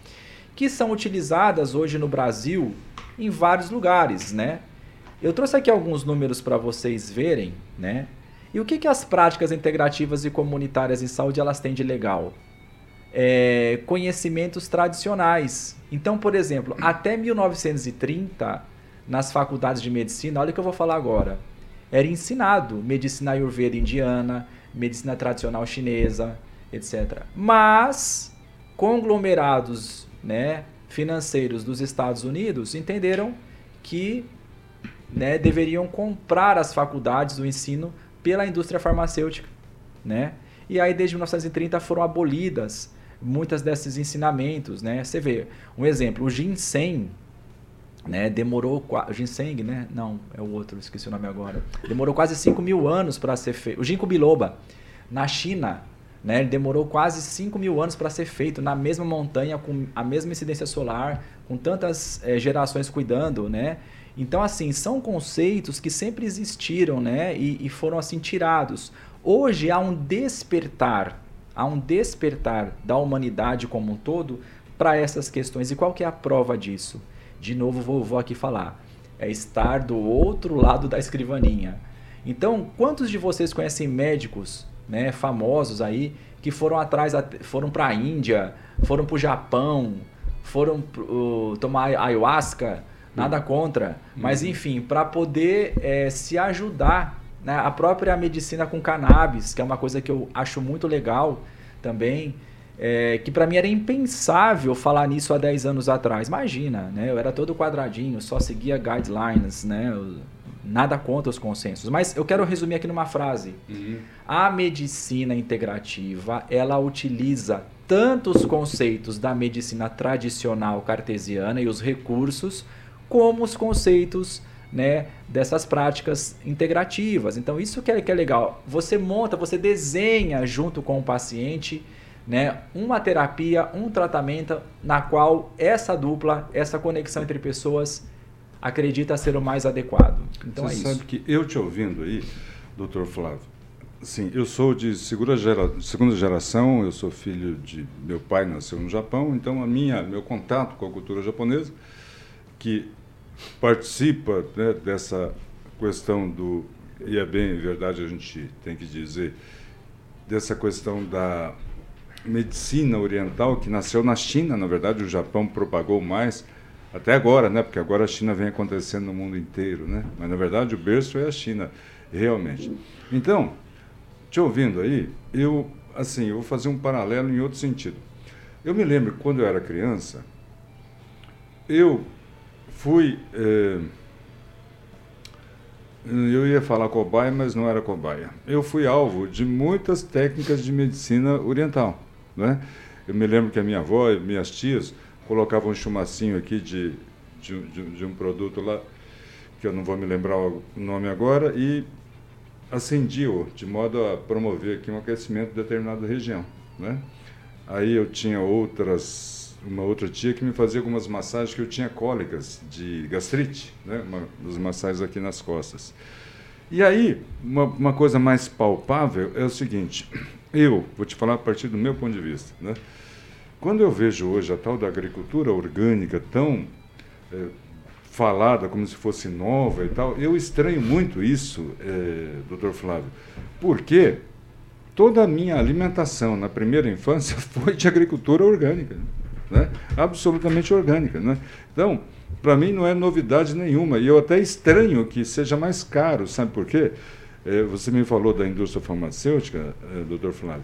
que são utilizadas hoje no Brasil em vários lugares, né? Eu trouxe aqui alguns números para vocês verem, né? E o que, que as práticas integrativas e comunitárias em saúde elas têm de legal? É, conhecimentos tradicionais. Então, por exemplo, até 1930, nas faculdades de medicina, olha o que eu vou falar agora, era ensinado medicina ayurveda indiana, medicina tradicional chinesa, etc. Mas conglomerados né, financeiros dos Estados Unidos entenderam que né, deveriam comprar as faculdades do ensino pela indústria farmacêutica, né? E aí desde 1930 foram abolidas muitas desses ensinamentos, né? Você vê, um exemplo, o ginseng, né? Demorou ginseng, né? Não, é o outro, esqueci o nome agora. Demorou quase 5 mil anos para ser feito. O ginkgo biloba na China, né? Demorou quase 5 mil anos para ser feito na mesma montanha com a mesma incidência solar, com tantas é, gerações cuidando, né? Então, assim, são conceitos que sempre existiram, né? E, e foram assim tirados. Hoje há um despertar, há um despertar da humanidade como um todo para essas questões. E qual que é a prova disso? De novo, vou, vou aqui falar. É estar do outro lado da escrivaninha. Então, quantos de vocês conhecem médicos, né, famosos aí, que foram atrás, foram para a Índia, foram para o Japão, foram uh, tomar ayahuasca, Nada contra. Mas, uhum. enfim, para poder é, se ajudar. Né? A própria medicina com cannabis, que é uma coisa que eu acho muito legal também. É, que para mim era impensável falar nisso há 10 anos atrás. Imagina, né? Eu era todo quadradinho, só seguia guidelines, né? Nada contra os consensos. Mas eu quero resumir aqui numa frase. Uhum. A medicina integrativa, ela utiliza tanto os conceitos da medicina tradicional cartesiana e os recursos, como os conceitos né, dessas práticas integrativas. Então, isso que é, que é legal. Você monta, você desenha junto com o paciente né, uma terapia, um tratamento na qual essa dupla, essa conexão entre pessoas acredita ser o mais adequado. Então Você é sabe isso. que eu te ouvindo aí, doutor Flávio, sim, eu sou de segunda, gera, segunda geração, eu sou filho de meu pai nasceu no Japão, então a minha meu contato com a cultura japonesa que participa né, dessa questão do e é bem verdade a gente tem que dizer dessa questão da medicina oriental que nasceu na China, na verdade o Japão propagou mais até agora, né? Porque agora a China vem acontecendo no mundo inteiro, né? Mas na verdade o berço é a China, realmente. Então, te ouvindo aí, eu assim, eu vou fazer um paralelo em outro sentido. Eu me lembro quando eu era criança, eu fui eh, eu ia falar cobaia, mas não era cobaia. Eu fui alvo de muitas técnicas de medicina oriental, né? Eu me lembro que a minha avó e minhas tias colocava um chumacinho aqui de, de, de, de, um produto lá, que eu não vou me lembrar o nome agora, e acendia-o, de modo a promover aqui um aquecimento de determinada região. Né? Aí eu tinha outras, uma outra tia que me fazia algumas massagens que eu tinha cólicas de gastrite, né? uma das massagens aqui nas costas. E aí, uma, uma coisa mais palpável é o seguinte, eu vou te falar a partir do meu ponto de vista, né? Quando eu vejo hoje a tal da agricultura orgânica tão é, falada como se fosse nova e tal, eu estranho muito isso, é, doutor Flávio, porque toda a minha alimentação na primeira infância foi de agricultura orgânica, né? absolutamente orgânica. Né? Então, para mim não é novidade nenhuma, e eu até estranho que seja mais caro, sabe por quê? É, você me falou da indústria farmacêutica, é, doutor Flávio.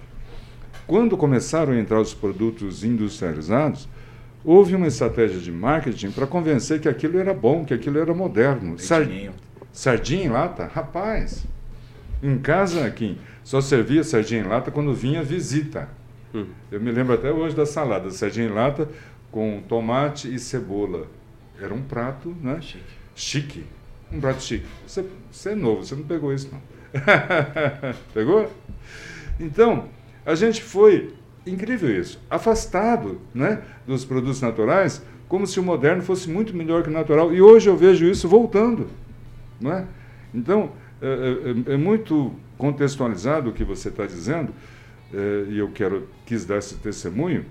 Quando começaram a entrar os produtos industrializados, houve uma estratégia de marketing para convencer que aquilo era bom, que aquilo era moderno. Sar... Sardinha em lata? Rapaz, em casa aqui só servia sardinha em lata quando vinha visita. Hum. Eu me lembro até hoje da salada, sardinha em lata com tomate e cebola. Era um prato, né? Chique. Chique. Um prato chique. Você, você é novo, você não pegou isso não. Pegou? Então, a gente foi, incrível isso, afastado né, dos produtos naturais, como se o moderno fosse muito melhor que o natural. E hoje eu vejo isso voltando. Não é? Então, é, é, é muito contextualizado o que você está dizendo, é, e eu quero quis dar esse testemunho,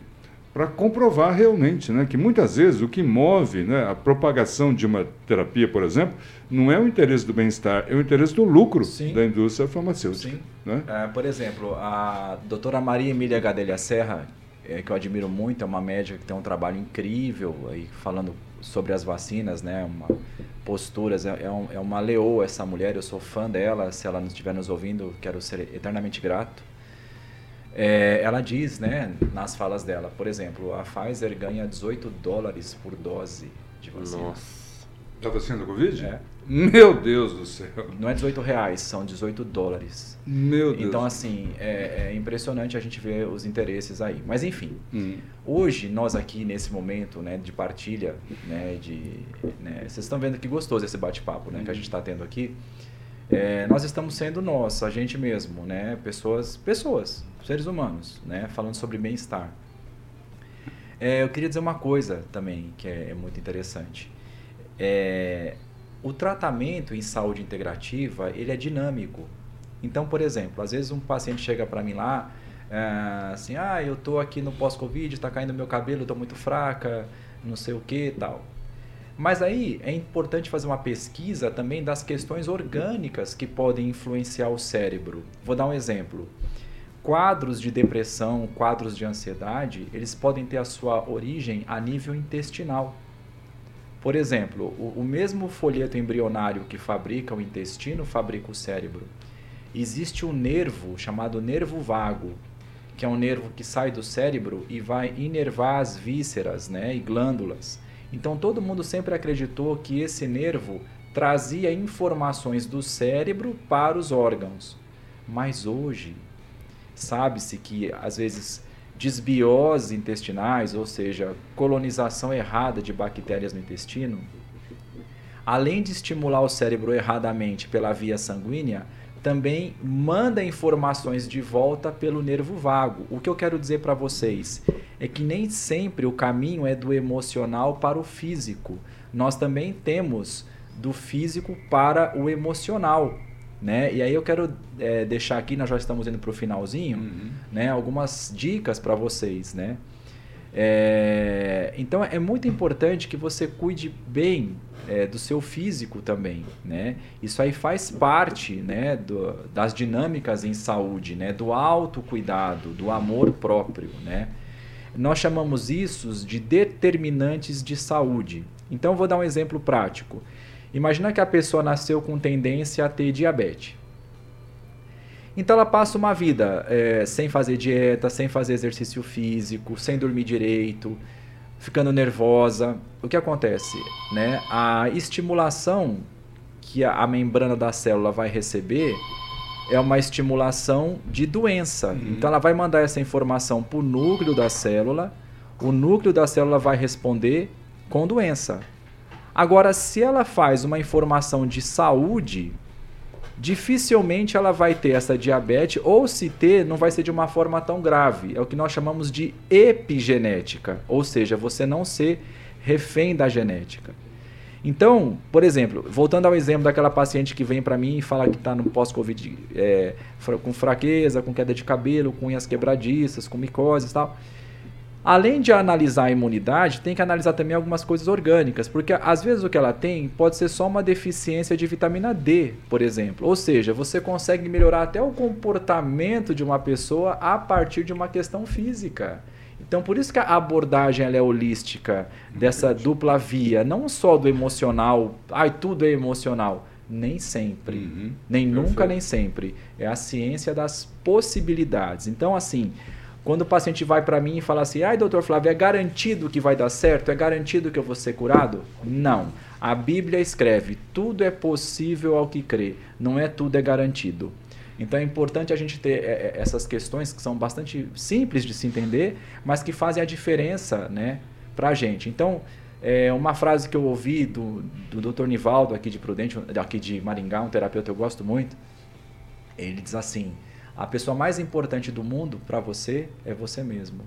para comprovar realmente né, que muitas vezes o que move né, a propagação de uma terapia, por exemplo, não é o interesse do bem-estar, é o interesse do lucro Sim. da indústria farmacêutica. Né? É, por exemplo, a doutora Maria Emília Gadelha Serra, é, que eu admiro muito, é uma médica que tem um trabalho incrível aí falando sobre as vacinas, né? Uma posturas, é, é, um, é uma leoa essa mulher, eu sou fã dela, se ela não estiver nos ouvindo, quero ser eternamente grato. É, ela diz, né, nas falas dela, por exemplo, a Pfizer ganha 18 dólares por dose de vacina. Nossa. Da vacina do Covid? É. Meu Deus do céu. Não é 18 reais, são 18 dólares. Meu Deus. Então, assim, é, é impressionante a gente ver os interesses aí. Mas, enfim, hum. hoje, nós aqui, nesse momento né, de partilha, né, de, né, vocês estão vendo que gostoso esse bate-papo né, hum. que a gente está tendo aqui. É, nós estamos sendo nós, a gente mesmo, né? Pessoas, pessoas, seres humanos, né? Falando sobre bem-estar. É, eu queria dizer uma coisa também que é, é muito interessante. É, o tratamento em saúde integrativa ele é dinâmico. Então, por exemplo, às vezes um paciente chega para mim lá, é, assim, ah, eu tô aqui no pós-covid, está caindo meu cabelo, estou muito fraca, não sei o que, tal. Mas aí é importante fazer uma pesquisa também das questões orgânicas que podem influenciar o cérebro. Vou dar um exemplo. Quadros de depressão, quadros de ansiedade, eles podem ter a sua origem a nível intestinal. Por exemplo, o, o mesmo folheto embrionário que fabrica o intestino fabrica o cérebro. Existe um nervo chamado nervo vago, que é um nervo que sai do cérebro e vai inervar as vísceras né, e glândulas. Então todo mundo sempre acreditou que esse nervo trazia informações do cérebro para os órgãos. Mas hoje, sabe-se que às vezes desbiose intestinais, ou seja, colonização errada de bactérias no intestino, além de estimular o cérebro erradamente pela via sanguínea, também manda informações de volta pelo nervo vago. O que eu quero dizer para vocês é que nem sempre o caminho é do emocional para o físico. Nós também temos do físico para o emocional. Né? E aí eu quero é, deixar aqui, nós já estamos indo para o finalzinho, uhum. né? algumas dicas para vocês. Né? É, então é muito importante que você cuide bem é, do seu físico também. Né? Isso aí faz parte né, do, das dinâmicas em saúde, né? do autocuidado, do amor próprio. Né? Nós chamamos isso de determinantes de saúde. Então vou dar um exemplo prático. Imagina que a pessoa nasceu com tendência a ter diabetes. Então ela passa uma vida é, sem fazer dieta, sem fazer exercício físico, sem dormir direito, ficando nervosa. O que acontece? Né? A estimulação que a, a membrana da célula vai receber é uma estimulação de doença. Uhum. Então ela vai mandar essa informação para o núcleo da célula, o núcleo da célula vai responder com doença. Agora, se ela faz uma informação de saúde, dificilmente ela vai ter essa diabetes, ou se ter, não vai ser de uma forma tão grave. É o que nós chamamos de epigenética, ou seja, você não ser refém da genética. Então, por exemplo, voltando ao exemplo daquela paciente que vem para mim e fala que está no pós-Covid é, com fraqueza, com queda de cabelo, com unhas quebradiças, com micose e tal. Além de analisar a imunidade, tem que analisar também algumas coisas orgânicas, porque às vezes o que ela tem pode ser só uma deficiência de vitamina D, por exemplo. Ou seja, você consegue melhorar até o comportamento de uma pessoa a partir de uma questão física. Então, por isso que a abordagem é holística, dessa dupla via, não só do emocional, ai, tudo é emocional. Nem sempre. Uhum. Nem Perfeito. nunca, nem sempre. É a ciência das possibilidades. Então, assim, quando o paciente vai para mim e fala assim, ai doutor Flávio, é garantido que vai dar certo? É garantido que eu vou ser curado? Não. A Bíblia escreve, tudo é possível ao que crê, não é tudo é garantido. Então é importante a gente ter é, é, essas questões que são bastante simples de se entender, mas que fazem a diferença né, para a gente. Então, é uma frase que eu ouvi do, do Dr. Nivaldo aqui de Prudente, aqui de Maringá, um terapeuta que eu gosto muito, ele diz assim, a pessoa mais importante do mundo para você é você mesmo.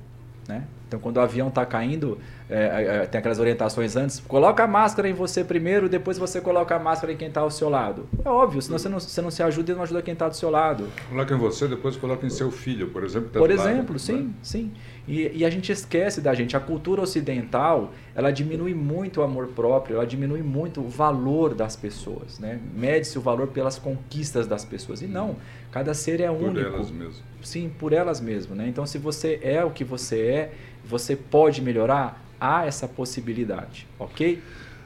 Né? Então, quando o avião está caindo, é, é, é, tem aquelas orientações antes, coloca a máscara em você primeiro, depois você coloca a máscara em quem está ao seu lado. É óbvio, senão você não, você não se ajuda e não ajuda quem está do seu lado. Coloca em você, depois coloca em seu filho, por exemplo. Tá por exemplo, lado, sim, né? sim. E, e, a gente esquece da gente. A cultura ocidental, ela diminui muito o amor próprio, ela diminui muito o valor das pessoas. Né? Mede-se o valor pelas conquistas das pessoas. E não, cada ser é único. Por elas mesmas. Sim, por elas mesmas. Né? Então, se você é o que você é, você pode melhorar, há essa possibilidade, ok?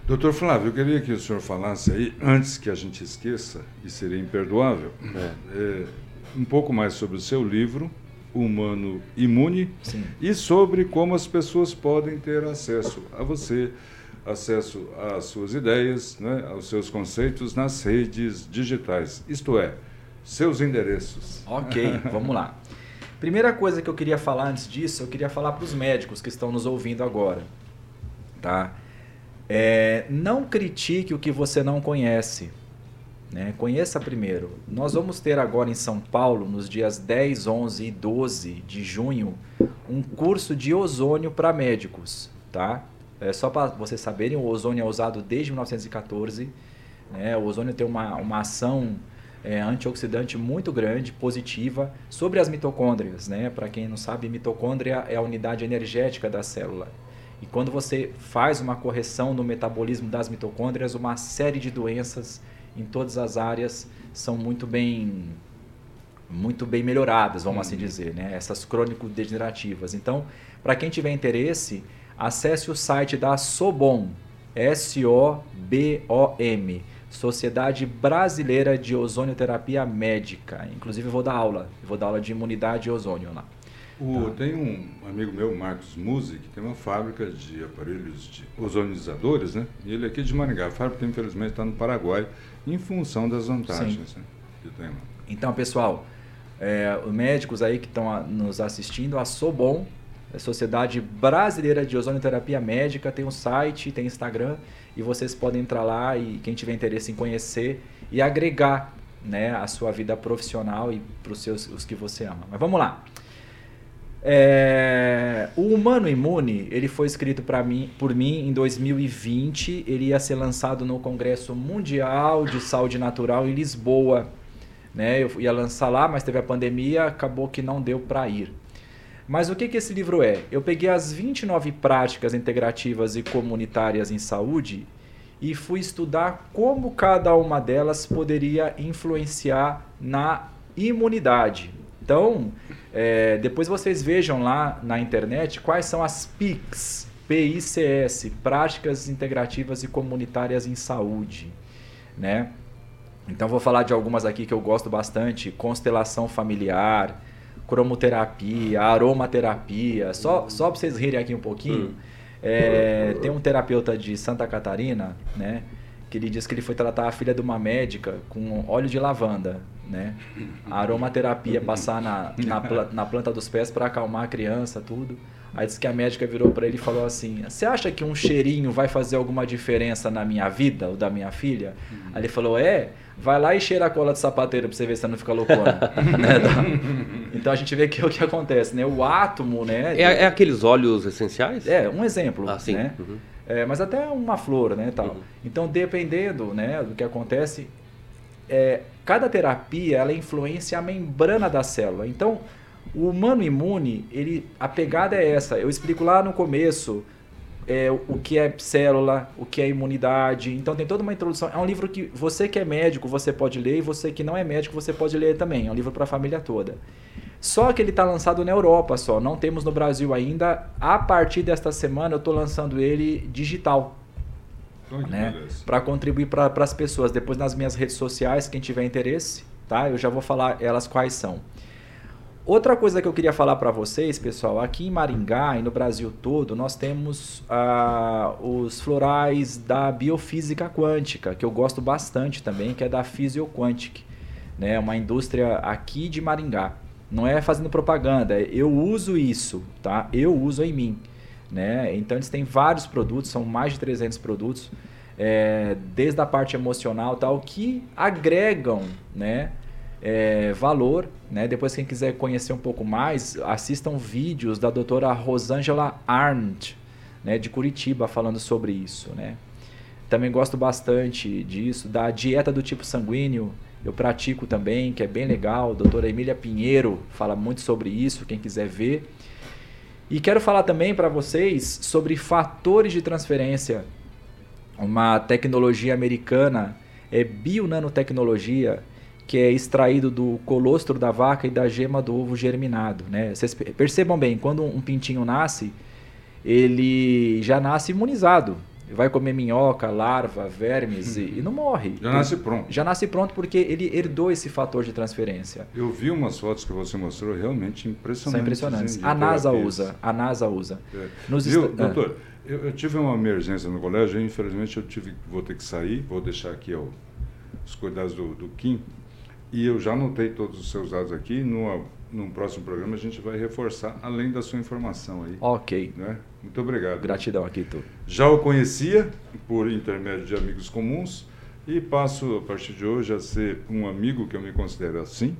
Doutor Flávio, eu queria que o senhor falasse aí, antes que a gente esqueça, e seria imperdoável, é. É, um pouco mais sobre o seu livro, Humano Imune, Sim. e sobre como as pessoas podem ter acesso a você, acesso às suas ideias, né, aos seus conceitos nas redes digitais, isto é, seus endereços. Ok, vamos lá. Primeira coisa que eu queria falar antes disso, eu queria falar para os médicos que estão nos ouvindo agora, tá? É, não critique o que você não conhece. Né? Conheça primeiro. Nós vamos ter agora em São Paulo, nos dias 10, 11 e 12 de junho, um curso de ozônio para médicos. Tá? É só para vocês saberem, o ozônio é usado desde 1914. Né? O ozônio tem uma, uma ação é, antioxidante muito grande, positiva, sobre as mitocôndrias. Né? Para quem não sabe, mitocôndria é a unidade energética da célula. E quando você faz uma correção no metabolismo das mitocôndrias, uma série de doenças em todas as áreas são muito bem muito bem melhoradas, vamos assim uhum. assim dizer, né? Essas crônico-degenerativas. Então, para quem tiver interesse, acesse o site da Sobom, S-O-B-O-M Sociedade Brasileira de Ozonioterapia Médica. Inclusive, eu vou dar aula. Eu vou dar aula de imunidade e ozônio lá. O, tá. Tem um amigo meu, Marcos Musi, que tem uma fábrica de aparelhos de ozonizadores, né? E ele é aqui de Maringá. A fábrica, infelizmente, está no Paraguai, em função das vantagens né, que tem lá. Então, pessoal, é, os médicos aí que estão nos assistindo, a Sobon, a Sociedade Brasileira de Ozonioterapia Médica, tem um site, tem Instagram, e vocês podem entrar lá e quem tiver interesse em conhecer e agregar né, a sua vida profissional e para os seus os que você ama. Mas vamos lá. É, o Humano Imune ele foi escrito mim, por mim em 2020. Ele ia ser lançado no Congresso Mundial de Saúde Natural em Lisboa. Né? Eu ia lançar lá, mas teve a pandemia, acabou que não deu para ir. Mas o que, que esse livro é? Eu peguei as 29 práticas integrativas e comunitárias em saúde e fui estudar como cada uma delas poderia influenciar na imunidade. Então, é, depois vocês vejam lá na internet quais são as PICs, PICS, Práticas Integrativas e Comunitárias em Saúde, né? Então vou falar de algumas aqui que eu gosto bastante, constelação familiar, cromoterapia, aromaterapia, só, só para vocês rirem aqui um pouquinho. Hum. É, tem um terapeuta de Santa Catarina, né? Que ele diz que ele foi tratar a filha de uma médica com óleo de lavanda, né? A aromaterapia, passar na, na, na planta dos pés para acalmar a criança, tudo. Aí disse que a médica virou para ele e falou assim: Você acha que um cheirinho vai fazer alguma diferença na minha vida ou da minha filha? Uhum. Aí ele falou: É, vai lá e cheira a cola de sapateiro para você ver se você não fica loucona. né? Então a gente vê que o que acontece, né? O átomo, né? É, é aqueles óleos essenciais? É, um exemplo. Ah, sim. Né? Uhum. É, mas até uma flor, né? Tal. Uhum. Então, dependendo né, do que acontece, é, cada terapia ela influencia a membrana da célula. Então, o humano imune, ele, a pegada é essa. Eu explico lá no começo é, o que é célula, o que é imunidade. Então tem toda uma introdução. É um livro que você que é médico, você pode ler, e você que não é médico, você pode ler também. É um livro para a família toda. Só que ele está lançado na Europa só, não temos no Brasil ainda. A partir desta semana eu estou lançando ele digital. né? Para contribuir para as pessoas. Depois nas minhas redes sociais, quem tiver interesse, tá? Eu já vou falar elas quais são. Outra coisa que eu queria falar para vocês, pessoal, aqui em Maringá e no Brasil todo, nós temos ah, os florais da biofísica quântica, que eu gosto bastante também, que é da Physioquantic, né? Uma indústria aqui de Maringá. Não é fazendo propaganda, eu uso isso, tá? Eu uso em mim, né? Então eles têm vários produtos, são mais de 300 produtos, é, desde a parte emocional tal, que agregam, né? É, valor. Né? Depois, quem quiser conhecer um pouco mais, assistam vídeos da doutora Rosângela Arndt, né, de Curitiba, falando sobre isso. Né? Também gosto bastante disso, da dieta do tipo sanguíneo, eu pratico também, que é bem legal. A doutora Emília Pinheiro fala muito sobre isso, quem quiser ver. E quero falar também para vocês sobre fatores de transferência, uma tecnologia americana, é bionanotecnologia, que é extraído do colostro da vaca e da gema do ovo germinado. Né? Vocês percebam bem, quando um pintinho nasce, ele já nasce imunizado. Vai comer minhoca, larva, vermes e, e, não morre. Já nasce pronto. Já nasce pronto porque ele herdou esse fator de transferência. Eu vi umas fotos que você mostrou realmente impressionantes. São impressionantes. A NASA usa. A NASA usa. É. Nos Viu, est... doutor? Ah. Eu, eu, tive uma emergência no colégio e infelizmente eu tive, vou ter que sair. Vou deixar aqui ó, os cuidados do, do Kim e eu já anotei todos os seus dados aqui. No, num próximo programa a gente vai reforçar, além da sua informação aí. Ok. Né? Muito obrigado. Gratidão aqui, tu. Já o conhecia por intermédio de amigos comuns e passo a partir de hoje a ser um amigo que eu me considero assim,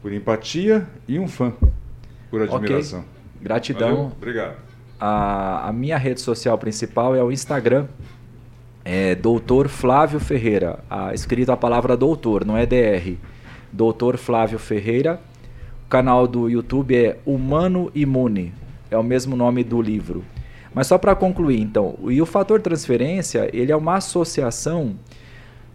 por empatia e um fã, por admiração. Okay. Gratidão. Valeu? Obrigado. A, a minha rede social principal é o Instagram, é Doutor Flávio Ferreira, a, escrito a palavra doutor, não é DR. Doutor Flávio Ferreira. O canal do YouTube é Humano Imune, é o mesmo nome do livro. Mas só para concluir, então, e o fator transferência, ele é uma associação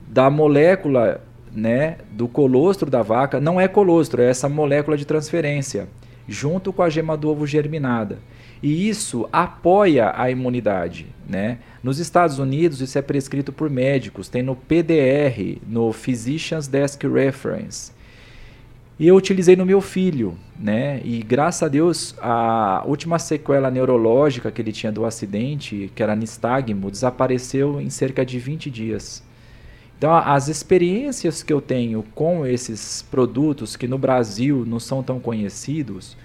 da molécula, né, do colostro da vaca, não é colostro, é essa molécula de transferência, junto com a gema do ovo germinada. E isso apoia a imunidade, né? Nos Estados Unidos, isso é prescrito por médicos, tem no PDR, no Physician's Desk Reference. E eu utilizei no meu filho, né? E graças a Deus, a última sequela neurológica que ele tinha do acidente, que era nistagmo, desapareceu em cerca de 20 dias. Então, as experiências que eu tenho com esses produtos que no Brasil não são tão conhecidos,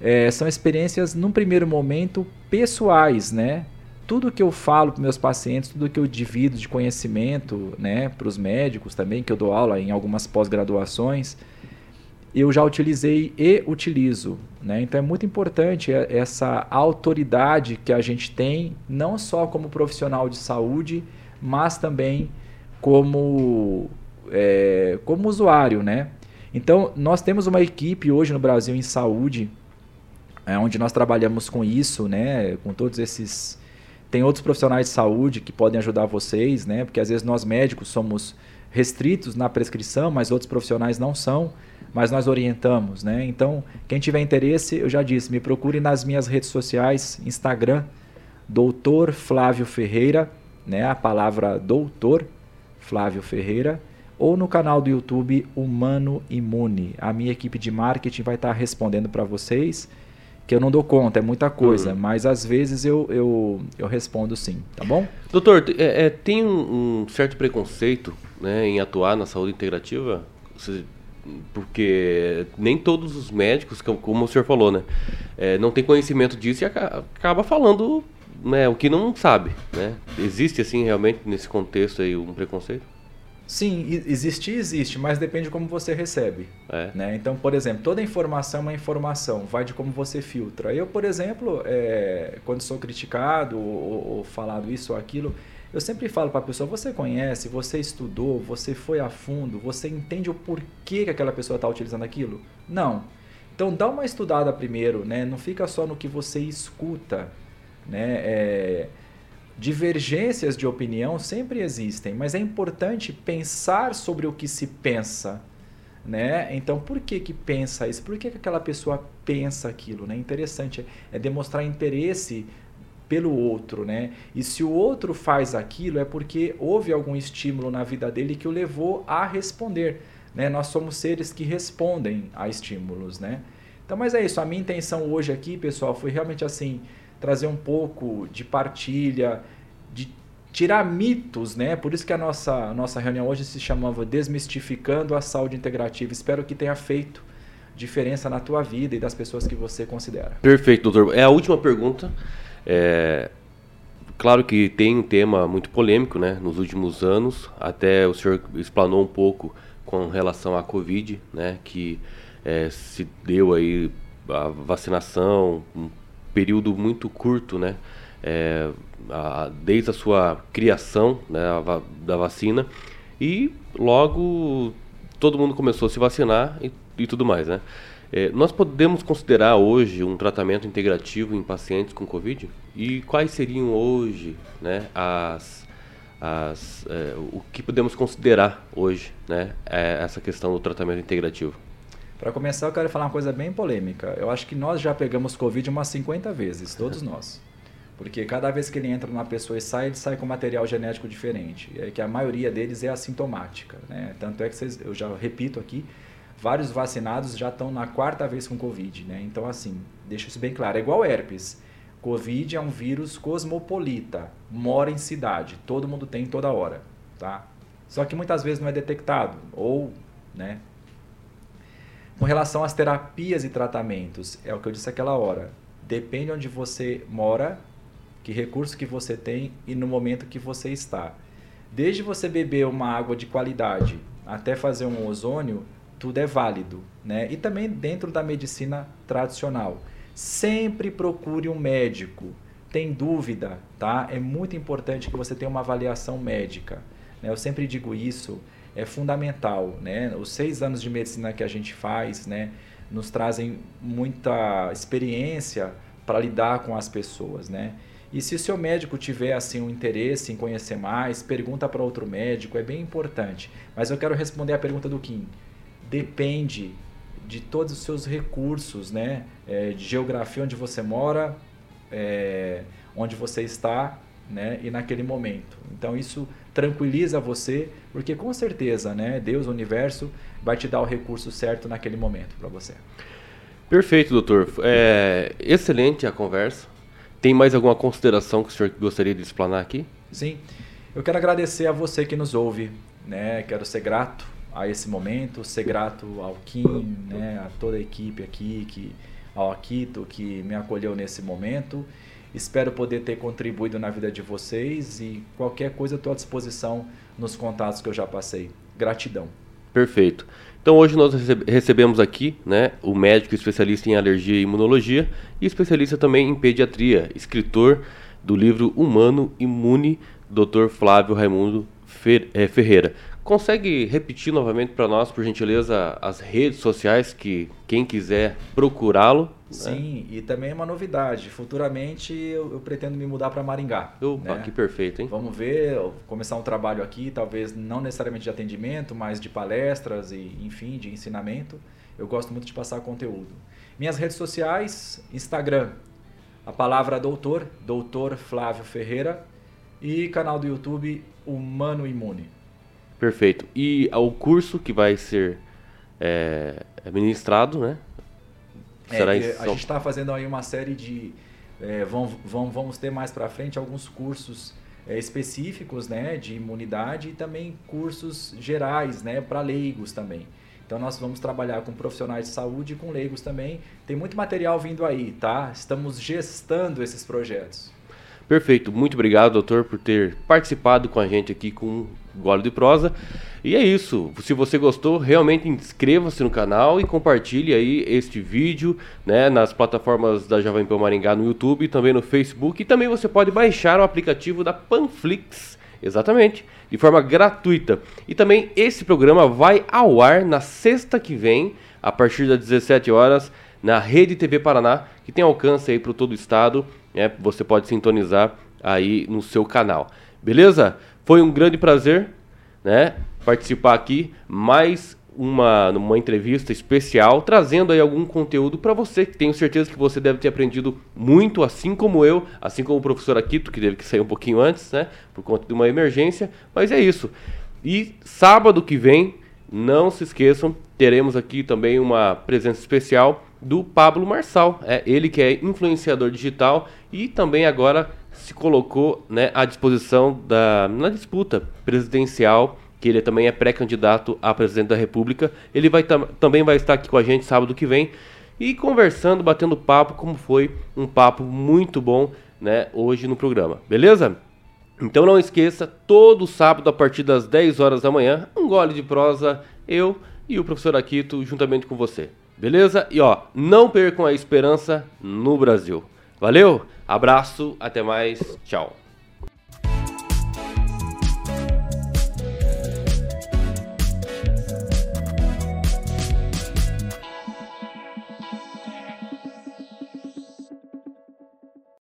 é, são experiências, num primeiro momento, pessoais, né? Tudo que eu falo para meus pacientes, tudo que eu divido de conhecimento, né, para os médicos também, que eu dou aula em algumas pós-graduações, eu já utilizei e utilizo. Né? Então é muito importante essa autoridade que a gente tem, não só como profissional de saúde, mas também como, é, como usuário. Né? Então nós temos uma equipe hoje no Brasil em saúde, é, onde nós trabalhamos com isso, né? com todos esses. Tem outros profissionais de saúde que podem ajudar vocês, né? porque às vezes nós médicos somos restritos na prescrição, mas outros profissionais não são mas nós orientamos, né? Então, quem tiver interesse, eu já disse, me procure nas minhas redes sociais, Instagram, Doutor Flávio Ferreira, né? A palavra Doutor Flávio Ferreira, ou no canal do YouTube Humano Imune. A minha equipe de marketing vai estar respondendo para vocês, que eu não dou conta, é muita coisa, uhum. mas às vezes eu, eu, eu respondo sim, tá bom? Doutor, é, é, tem um, um certo preconceito né, em atuar na saúde integrativa? Porque nem todos os médicos, como o senhor falou, né, é, não tem conhecimento disso e acaba falando né, o que não sabe, né? Existe assim realmente nesse contexto aí um preconceito? Sim, existe existe, mas depende de como você recebe. É. Né? Então, por exemplo, toda informação é uma informação, vai de como você filtra. Eu, por exemplo, é, quando sou criticado ou, ou falado isso ou aquilo, eu sempre falo para a pessoa: você conhece, você estudou, você foi a fundo, você entende o porquê que aquela pessoa está utilizando aquilo? Não. Então dá uma estudada primeiro, né? Não fica só no que você escuta, né? É, divergências de opinião sempre existem, mas é importante pensar sobre o que se pensa, né? Então, por que que pensa isso? Por que, que aquela pessoa pensa aquilo, né? Interessante é demonstrar interesse pelo outro, né? E se o outro faz aquilo é porque houve algum estímulo na vida dele que o levou a responder, né? Nós somos seres que respondem a estímulos, né? Então, mas é isso. A minha intenção hoje aqui, pessoal, foi realmente assim trazer um pouco de partilha, de tirar mitos, né? Por isso que a nossa a nossa reunião hoje se chamava Desmistificando a Saúde Integrativa. Espero que tenha feito diferença na tua vida e das pessoas que você considera. Perfeito, doutor. É a última pergunta. É, claro que tem um tema muito polêmico, né? Nos últimos anos, até o senhor explanou um pouco com relação à Covid, né? Que é, se deu aí a vacinação, período muito curto, né? É, a, desde a sua criação né, a, da vacina e logo todo mundo começou a se vacinar e, e tudo mais, né? É, nós podemos considerar hoje um tratamento integrativo em pacientes com Covid? E quais seriam hoje né, as, as, é, o que podemos considerar hoje né, é essa questão do tratamento integrativo? Para começar, eu quero falar uma coisa bem polêmica. Eu acho que nós já pegamos Covid umas 50 vezes, todos nós. Porque cada vez que ele entra numa pessoa e sai, ele sai com material genético diferente. É que a maioria deles é assintomática. Né? Tanto é que vocês, eu já repito aqui, vários vacinados já estão na quarta vez com Covid, né? Então, assim, deixa isso bem claro. É igual herpes. Covid é um vírus cosmopolita, mora em cidade, todo mundo tem toda hora, tá? Só que muitas vezes não é detectado, ou, né? Com relação às terapias e tratamentos, é o que eu disse aquela hora. Depende onde você mora, que recurso que você tem e no momento que você está. Desde você beber uma água de qualidade até fazer um ozônio, tudo é válido, né? E também dentro da medicina tradicional. Sempre procure um médico. Tem dúvida, tá? É muito importante que você tenha uma avaliação médica. Né? Eu sempre digo isso, é fundamental, né? Os seis anos de medicina que a gente faz, né? Nos trazem muita experiência para lidar com as pessoas, né? E se o seu médico tiver assim um interesse em conhecer mais, pergunta para outro médico, é bem importante. Mas eu quero responder a pergunta do Kim depende de todos os seus recursos, né? É, de geografia onde você mora, é, onde você está né, e naquele momento. Então isso tranquiliza você, porque com certeza, né, Deus, o universo, vai te dar o recurso certo naquele momento para você. Perfeito, doutor. É, excelente a conversa. Tem mais alguma consideração que o senhor gostaria de explanar aqui? Sim. Eu quero agradecer a você que nos ouve, né? Quero ser grato a esse momento, ser grato ao Kim, né? A toda a equipe aqui, que ao Akito que me acolheu nesse momento. Espero poder ter contribuído na vida de vocês e qualquer coisa estou à disposição nos contatos que eu já passei. Gratidão. Perfeito. Então hoje nós recebemos aqui né, o médico especialista em alergia e imunologia e especialista também em pediatria, escritor do livro Humano Imune, Dr. Flávio Raimundo eh, Ferreira. Consegue repetir novamente para nós, por gentileza, as redes sociais que quem quiser procurá-lo? Né? Sim, e também uma novidade. Futuramente eu, eu pretendo me mudar para Maringá. Opa, né? que perfeito, hein? Vamos ver, começar um trabalho aqui, talvez não necessariamente de atendimento, mas de palestras e, enfim, de ensinamento. Eu gosto muito de passar conteúdo. Minhas redes sociais, Instagram, a palavra doutor, doutor Flávio Ferreira, e canal do YouTube Humano Imune. Perfeito. E o curso que vai ser é, ministrado, né? É, Será é, a gente está fazendo aí uma série de. É, vão, vão, vamos ter mais para frente alguns cursos é, específicos né, de imunidade e também cursos gerais né, para leigos também. Então nós vamos trabalhar com profissionais de saúde e com leigos também. Tem muito material vindo aí, tá? Estamos gestando esses projetos. Perfeito, muito obrigado, doutor, por ter participado com a gente aqui com Golo de Prosa. E é isso. Se você gostou, realmente inscreva-se no canal e compartilhe aí este vídeo né, nas plataformas da Jovem Pan Maringá no YouTube também no Facebook. E também você pode baixar o aplicativo da Panflix, exatamente, de forma gratuita. E também esse programa vai ao ar na sexta que vem, a partir das 17 horas, na Rede TV Paraná, que tem alcance aí para todo o estado. Né, você pode sintonizar aí no seu canal. Beleza? Foi um grande prazer, né, participar aqui mais uma, uma entrevista especial, trazendo aí algum conteúdo para você, que tenho certeza que você deve ter aprendido muito, assim como eu, assim como o professor Aquito, que teve que sair um pouquinho antes, né, por conta de uma emergência, mas é isso. E sábado que vem, não se esqueçam, teremos aqui também uma presença especial do Pablo Marçal, é ele que é influenciador digital e também agora se colocou né, à disposição da, na disputa presidencial, que ele também é pré-candidato a presidente da República. Ele vai também vai estar aqui com a gente sábado que vem e conversando, batendo papo, como foi um papo muito bom né, hoje no programa. Beleza? Então não esqueça, todo sábado a partir das 10 horas da manhã, um gole de prosa, eu e o professor Aquito juntamente com você. Beleza? E ó, não percam a esperança no Brasil. Valeu? Abraço, até mais, tchau.